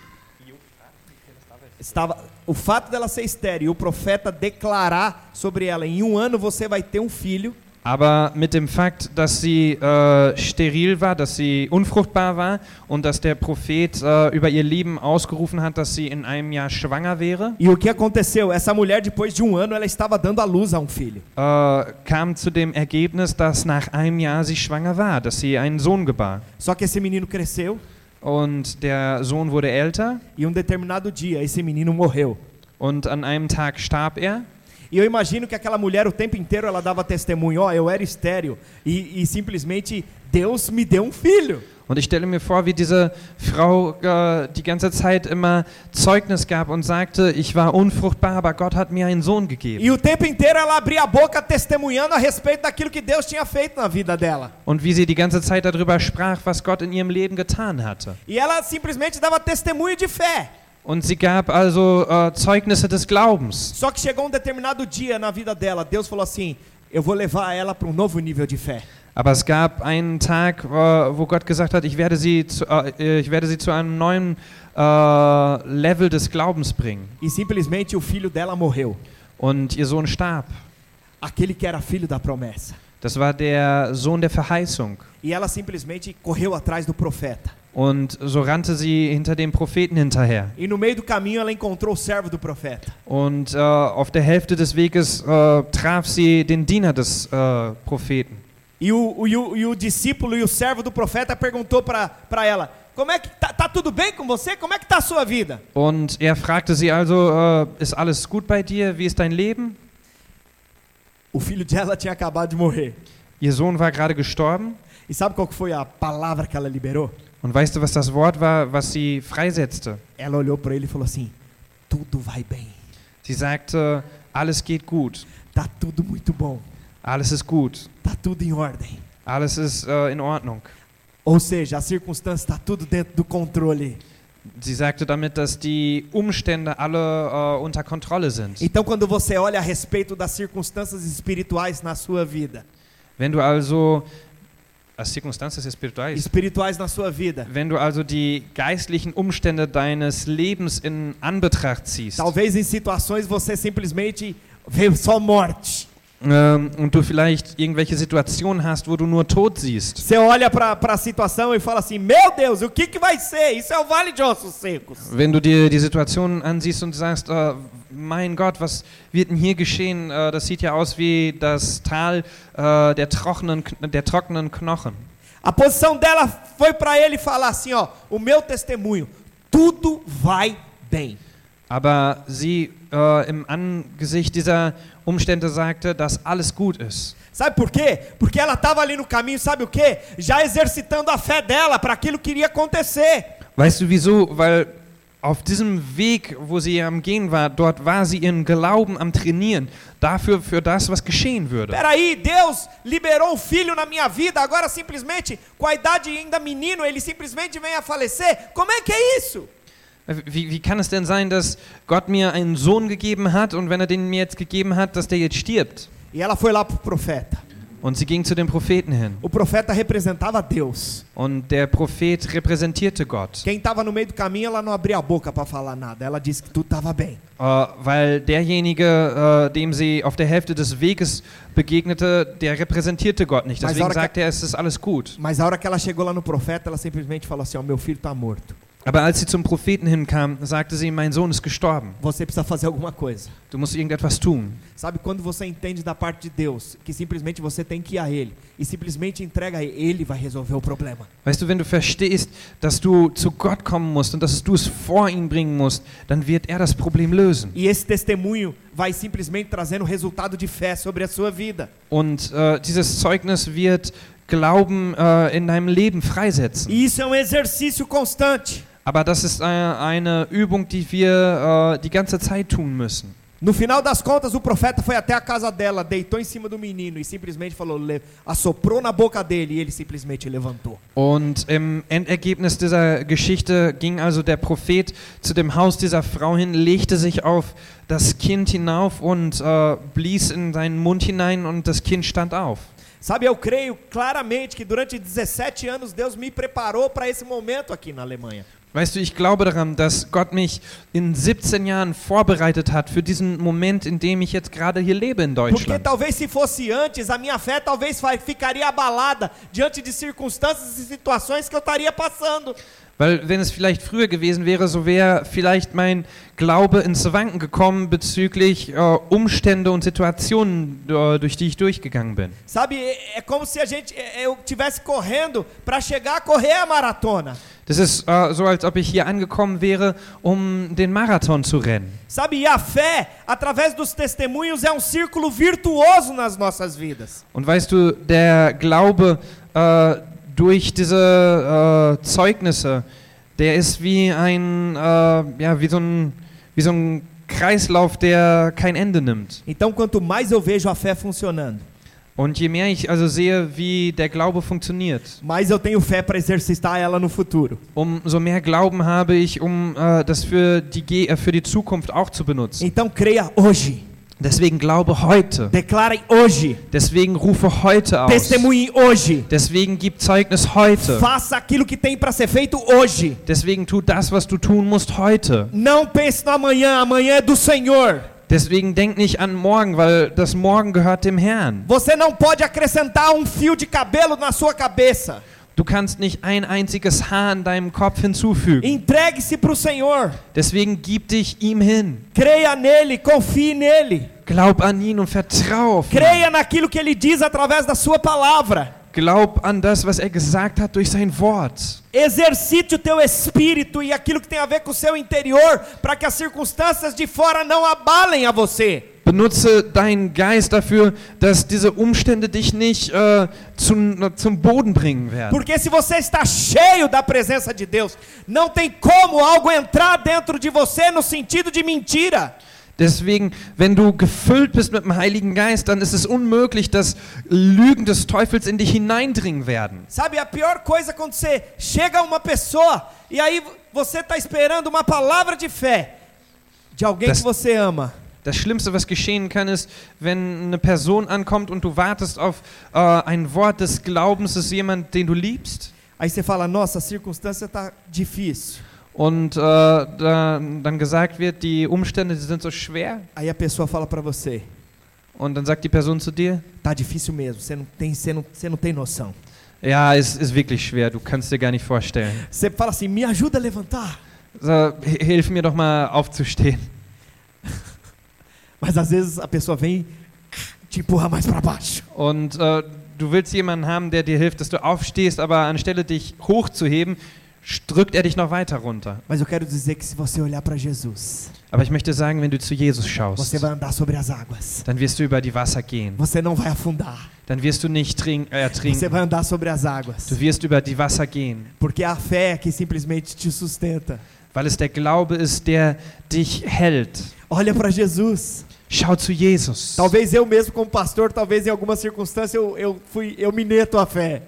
A: Estava, o fato dela ser estéril, o profeta declarar sobre ela: em um ano você vai ter um filho.
B: Aber mit dem Fakt, dass sie äh, steril war, dass sie unfruchtbar war und dass der Prophet äh, über ihr Leben ausgerufen hat, dass sie in einem Jahr schwanger wäre,
A: E o que aconteceu? Essa mulher, depois de um ano, ela estava dando à luz a um filho.
B: äh, kam zu dem Ergebnis, dass nach einem Jahr sie schwanger war, dass sie einen Sohn gebar.
A: Só que esse menino cresceu
B: Und der Sohn wurde älter
A: e um determinado dia esse menino morreu.
B: und an einem Tag starb er.
A: E eu imagino que aquela mulher o tempo inteiro ela dava testemunho, ó, eu era estéril e, e simplesmente Deus me deu um filho.
B: Und ich stelle mir vor, wie diese Frau äh, die ganze Zeit immer Zeugnis gab und sagte, ich war unfruchtbar, aber Gott hat mir einen Sohn gegeben.
A: E o tempo inteiro ela abria a boca testemunhando a respeito daquilo que Deus tinha feito na vida dela.
B: Und wie sie die ganze Zeit darüber sprach, was Gott in ihrem Leben getan hatte.
A: E ela simplesmente dava testemunho de fé.
B: Und sie gab also äh, Zeugnisse des Glaubens.
A: Só que chegou um determinado dia na vida dela, Deus falou assim: Eu vou levar ela para um novo nível de fé.
B: Aber es gab einen Tag, äh, wo Gott gesagt hat, ich werde sie zu, äh, ich werde sie zu einem neuen äh, Level des Glaubens bringen.
A: E simplesmente o filho dela morreu.
B: Und ihr Sohn starb.
A: Aquele que era filho da promessa.
B: Das war der Sohn der Verheißung.
A: E ela simplesmente correu atrás do profeta.
B: Und so rannte sie hinter dem Propheten hinterher.
A: E no meio do caminho ela encontrou o servo do profeta.
B: Und äh, auf der Hälfte des Weges äh, traf sie den Diener des äh, Propheten.
A: E o, o, e o, e o discípulo e o servo do profeta perguntou para ela: Como é que tá, tá tudo bem com você? Como é que tá a sua vida?
B: Und er fragte sie also, äh, ist alles gut bei dir? Wie ist dein Leben?
A: O filho dela tinha acabado de morrer.
B: Ihr Sohn war gerade gestorben.
A: E sabe qual foi a palavra que ela liberou?
B: Und weißt du, was das Wort war, was sie freisetzte?
A: Ela olhou para ele e falou assim: Tudo vai bem.
B: Sie sagte, alles geht gut.
A: Tá tudo muito bom.
B: Alles ist gut.
A: Tá tudo em ordem.
B: Alles ist äh, in Ordnung.
A: Ou seja, a circunstância está tudo dentro do controle.
B: Sie sagte damit, dass die Umstände alle äh, unter Kontrolle sind.
A: Então, quando você olha a respeito das circunstâncias espirituais na sua vida,
B: Wenn du also as circunstâncias espirituais,
A: espirituais na sua vida,
B: wenn du also die geistlichen Umstände deines Lebens in Anbetracht ziehst
A: talvez em situações você simplesmente vê só morte.
B: ähm, und du vielleicht irgendwelche Situationen hast, wo du nur Tod siehst,
A: Você olha para a situação e fala assim: Meu Deus, o que, que vai ser? Isso é o vale de ossos secos.
B: wenn du dir die Situation ansiehst und sagst, äh, mein Gott, was wird denn hier geschehen? Äh, das sieht ja aus wie das Tal äh, der, trockenen, der trockenen Knochen.
A: A posição dela foi para ele falar assim: Ó, o meu testemunho, tudo vai bem.
B: Aber sie äh, im Angesicht dieser Umstände sagte, dass alles gut ist.
A: Sabe por quê? Porque ela estava ali no caminho, sabe o quê? Já exercitando a fé dela para aquilo que iria acontecer.
B: Weißt du wieso? Weil auf diesem Weg, wo sie am Gehen war, dort war sie ihren Glauben am Trainieren. Dafür, für das, was geschehen würde.
A: Peraí, Deus liberou um filho na minha vida, agora simplesmente, com a idade ainda menino, ele simplesmente vem a falecer? Como é que é isso?
B: Wie, wie kann es denn sein, dass Gott mir einen Sohn gegeben hat und wenn er den mir jetzt gegeben hat, dass der jetzt stirbt?
A: E ela foi lá pro profeta.
B: Und sie ging zu dem Propheten hin.
A: O profeta representava Deus.
B: Und der Prophet repräsentierte Gott.
A: Quem estava no meio do caminho, ela não abria a boca para falar nada. Ela disse que tudo estava bem.
B: Äh, weil derjenige, äh, dem sie auf der Hälfte des Weges begegnete, der repräsentierte Gott nicht. Deswegen sagte er, es ist alles gut.
A: Mas a hora que ela chegou lá no profeta, ela simplesmente falou assim: Ó, meu filho está morto.
B: Aber als sie zum Propheten hinkam, sagte sie, mein Sohn ist gestorben.
A: Você precisa fazer alguma coisa.
B: Du musst irgendetwas tun.
A: Sabe quando você entende da parte de Deus que simplesmente você tem que ir a Ele e simplesmente entrega a Ele, Ele vai resolver o problema.
B: Weißt du, wenn du verstehst, dass du zu Gott kommen musst und dass du es vor ihn bringen musst, dann wird er das Problem lösen.
A: E esse testemunho vai simplesmente trazendo resultado de fé sobre a sua vida.
B: Und äh, dieses Zeugnis wird Glauben äh, in deinem Leben freisetzen.
A: E isso é um exercício constante.
B: Aber das ist äh, eine Übung, die wir äh, die ganze Zeit tun müssen.
A: No final das contas, o profeta foi até a casa dela, deitou em cima do menino e simplesmente falou, assoprou na boca dele e ele simplesmente levantou.
B: Und im Endergebnis dieser Geschichte ging also der Prophet zu dem Haus dieser Frau hin, legte sich auf das Kind hinauf und äh, blies in seinen Mund hinein und das Kind stand auf.
A: Sabe, eu creio claramente que durante 17 anos Deus me preparou para esse momento aqui na Alemanha.
B: Weißt du, ich glaube daran, dass Gott mich in 17 Jahren vorbereitet hat für diesen Moment, in dem ich jetzt gerade hier lebe in
A: Porque
B: Deutschland.
A: talvez se fosse antes, a minha fé talvez ficaria abalada diante de circunstâncias e situações que eu estaria passando.
B: Weil wenn es vielleicht früher gewesen wäre, so wäre vielleicht mein Glaube ins Wanken gekommen bezüglich äh, Umstände und Situationen, äh, durch die ich durchgegangen bin.
A: Sabe, é como se a gente, eu tivesse correndo para chegar a correr a maratona.
B: Das ist äh, so, als ob ich hier angekommen wäre, um den Marathon zu rennen.
A: Sabe, e a fé, através dos testemunhos, é um círculo virtuoso nas nossas vidas.
B: Und weißt du, der Glaube äh, durch diese äh, Zeugnisse, der ist wie ein, äh, ja, wie so ein, wie so ein Kreislauf, der kein Ende nimmt.
A: Então, quanto mais eu vejo a fé funcionando,
B: Und je mehr ich also sehe, wie der Glaube funktioniert,
A: mais eu tenho fé para exercitar ela no futuro.
B: umso mehr Glauben habe ich, um äh, das für die, Ge äh, für die Zukunft auch zu benutzen.
A: Então, creia hoje.
B: Deswegen glaube heute.
A: Declare hoje.
B: Deswegen rufe heute aus.
A: Testemunhe hoje.
B: Deswegen gib Zeugnis heute.
A: Faça aquilo que tem para ser feito hoje.
B: Deswegen tu das, was du tun musst heute.
A: Não pense no amanhã, amanhã é do Senhor.
B: Deswegen denk nicht an morgen, weil das Morgen gehört dem Herrn.
A: Você não pode acrescentar um fio de cabelo na sua cabeça.
B: Du kannst nicht ein einziges Haar in deinem Kopf hinzufügen.
A: Entregue-se para o Senhor.
B: Deswegen gib dich ihm hin.
A: Creia nele, confie nele.
B: Glaub an ihn und vertrau auf ihn.
A: Creia naquilo que ele diz através da sua palavra.
B: Glaub an das, was er gesagt hat durch sein Wort.
A: Exercite o teu espírito e aquilo que tem a ver com o seu interior, para que as circunstâncias de fora não abalem a você.
B: Benutze deinen Geist dafür, dass diese Umstände dich nicht äh, zum, zum Boden bringen werden.
A: Porque se você está cheio da presença de Deus, não tem como algo entrar dentro de você no sentido de mentira.
B: Deswegen, wenn du gefüllt bist mit dem Heiligen Geist, dann ist es unmöglich, dass Lügen des Teufels in dich hineindringen werden.
A: Sabe, a pior coisa quando você chega a uma pessoa e aí você está esperando uma palavra de fé de alguém
B: Das-
A: que você ama.
B: Das Schlimmste, was geschehen kann, ist, wenn eine Person ankommt und du wartest auf äh, ein Wort des Glaubens, ist jemand, den du liebst.
A: Aí você fala: Nossa, a circunstância está difícil.
B: Und äh, da, dann gesagt wird, die Umstände die sind so schwer.
A: Aí a pessoa fala para você:
B: Und dann sagt die Person zu dir,
A: Tá difícil mesmo, você não tem, você não, você não tem noção.
B: ja, es ist wirklich schwer, du kannst dir gar nicht vorstellen.
A: Você fala assim: Me ajuda a levantar.
B: So, h- hilf mir doch mal aufzustehen.
A: Mas às vezes a pessoa vem e te empurra mais para baixo.
B: Und äh, du willst jemanden haben, der dir hilft, dass du aufstehst, aber anstelle dich hochzuheben, drückt er dich noch weiter runter.
A: Mas eu quero dizer que se você olhar para Jesus,
B: Aber ich möchte sagen, wenn du zu Jesus
A: você
B: schaust,
A: vai andar sobre as águas.
B: dann wirst du über die Wasser gehen.
A: Você não vai afundar.
B: Dann wirst du nicht trink, äh,
A: Você
B: ertrinken.
A: vai andar sobre as águas.
B: Du wirst über die Wasser gehen,
A: Porque a fé é que simplesmente te sustenta.
B: weil es der Glaube ist, der dich hält.
A: Olha para Jesus.
B: Schau zu Jesus.
A: Talvez eu mesmo como pastor, talvez em alguma circunstância eu, eu fui eu minei a fé.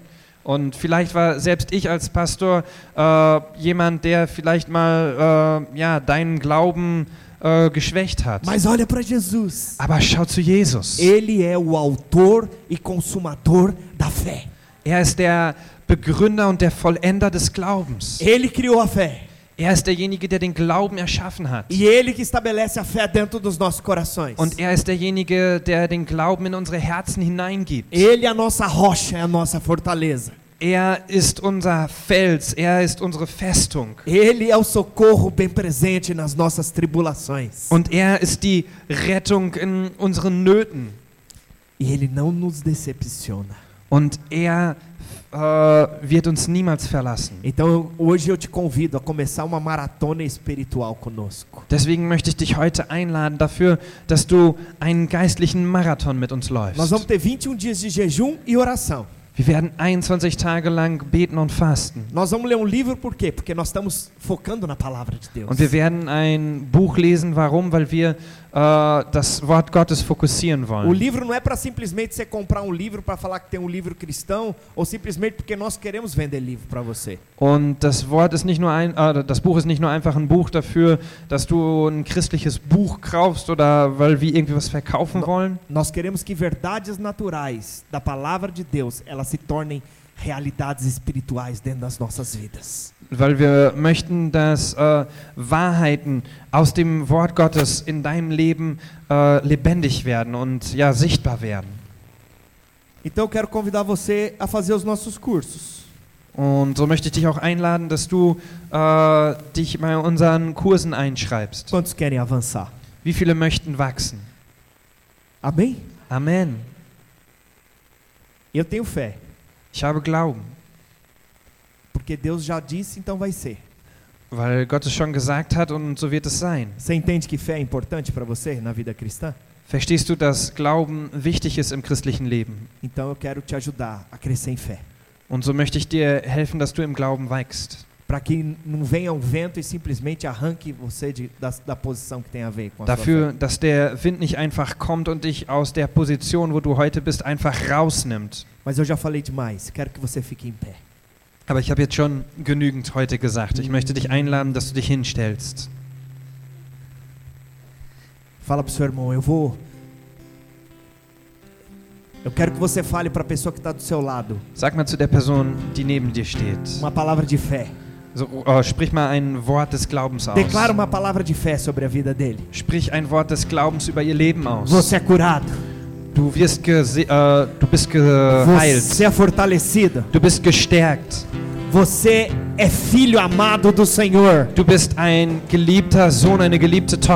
B: Und vielleicht war selbst ich als Pastor äh, jemand, der vielleicht mal äh, ja, deinen Glauben äh, geschwächt hat.
A: Mas olha para Jesus.
B: Aber schau zu Jesus.
A: Ele é o autor e consumador da fé.
B: Er ist der Begründer und der Vollender des Glaubens.
A: Ele criou a fé.
B: Er ist derjenige, der den Glauben erschaffen hat.
A: E ele que estabelece a fé dentro dos nossos corações.
B: Und er ist derjenige, der den Glauben in unsere Herzen hineingibt.
A: Ele é a nossa rocha, é a nossa fortaleza.
B: Er ist unser Fels, er ist unsere Festung.
A: Ele é o socorro bem presente nas nossas tribulações.
B: Und er ist die Rettung in unseren Nöten.
A: E ele não nos decepciona.
B: Und er äh, wird uns niemals verlassen.
A: Então hoje eu te convido a começar uma maratona espiritual conosco.
B: Deswegen möchte ich dich heute einladen dafür, dass du einen geistlichen Marathon mit uns
A: Nós
B: läufst.
A: vamos ter 21 dias de jejum e oração.
B: Wir werden 21 Tage lang beten und fasten.
A: Nós vamos ler um livro por quê? Porque nós estamos focando na palavra de Deus.
B: Und wir werden ein Buch lesen. Warum? Weil wir äh, das Wort Gottes fokussieren
A: O
B: wollen.
A: livro não é para simplesmente você comprar um livro para falar que tem um livro cristão ou simplesmente porque nós queremos vender livro para você.
B: Und das Wort ist nicht nur ein, äh, das Buch ist nicht nur einfach ein Buch dafür, dass du ein christliches Buch kaufst oder weil wir irgendwie was verkaufen
A: No-
B: wollen,
A: Nós queremos que verdades naturais da palavra de Deus, elas se tornem realidades espirituais dentro das nossas vidas.
B: Weil wir möchten, dass äh, Wahrheiten aus dem Wort Gottes in deinem Leben äh, lebendig werden und ja sichtbar werden.
A: Então quero convidar você a fazer os nossos cursos.
B: Und so möchte ich dich auch einladen, dass du äh, dich bei unseren Kursen einschreibst.
A: Quantos querem avançar?
B: Wie viele möchten wachsen?
A: Amém?
B: Amen.
A: Eu tenho fé,
B: Ich habe Glauben,
A: porque Deus já disse, então vai ser.
B: weil Gott es schon gesagt hat und so wird es sein.
A: Você entende que fé é importante para você na vida cristã?
B: Verstehst du, dass Glauben wichtig ist im christlichen Leben?
A: Então eu quero te ajudar a crescer em fé.
B: Und so möchte ich dir helfen, dass du im Glauben wächst.
A: Para que não venha um vento e simplesmente arranque você de, da, da posição que tem a ver com a sua
B: Dafür,
A: fé.
B: dass der Wind nicht einfach kommt und dich aus der Position, wo du heute bist, einfach rausnimmt.
A: Mas eu já falei demais. Quero que você fique em pé.
B: Aber ich habe jetzt schon genügend heute gesagt. Ich möchte dich einladen, dass du dich hinstellst.
A: Fala pro seu irmão, eu vou. Eu quero que você fale para a pessoa que está do seu lado
B: Sag mal zu der Person, die neben dir steht.
A: uma palavra de fé.
B: So, oh, sprich mal ein Wort des Glaubens aus.
A: Declara uma palavra de fé sobre a vida dele.
B: Sprich ein Wort des Glaubens über ihr Leben aus.
A: Você é curado.
B: Du wirst gese äh, du bist geheilt.
A: Você é fortalecido.
B: Du bist gestärkt.
A: Você é filho amado do Senhor.
B: Du bist ein geliebter Sohn, eine geliebte Tochter.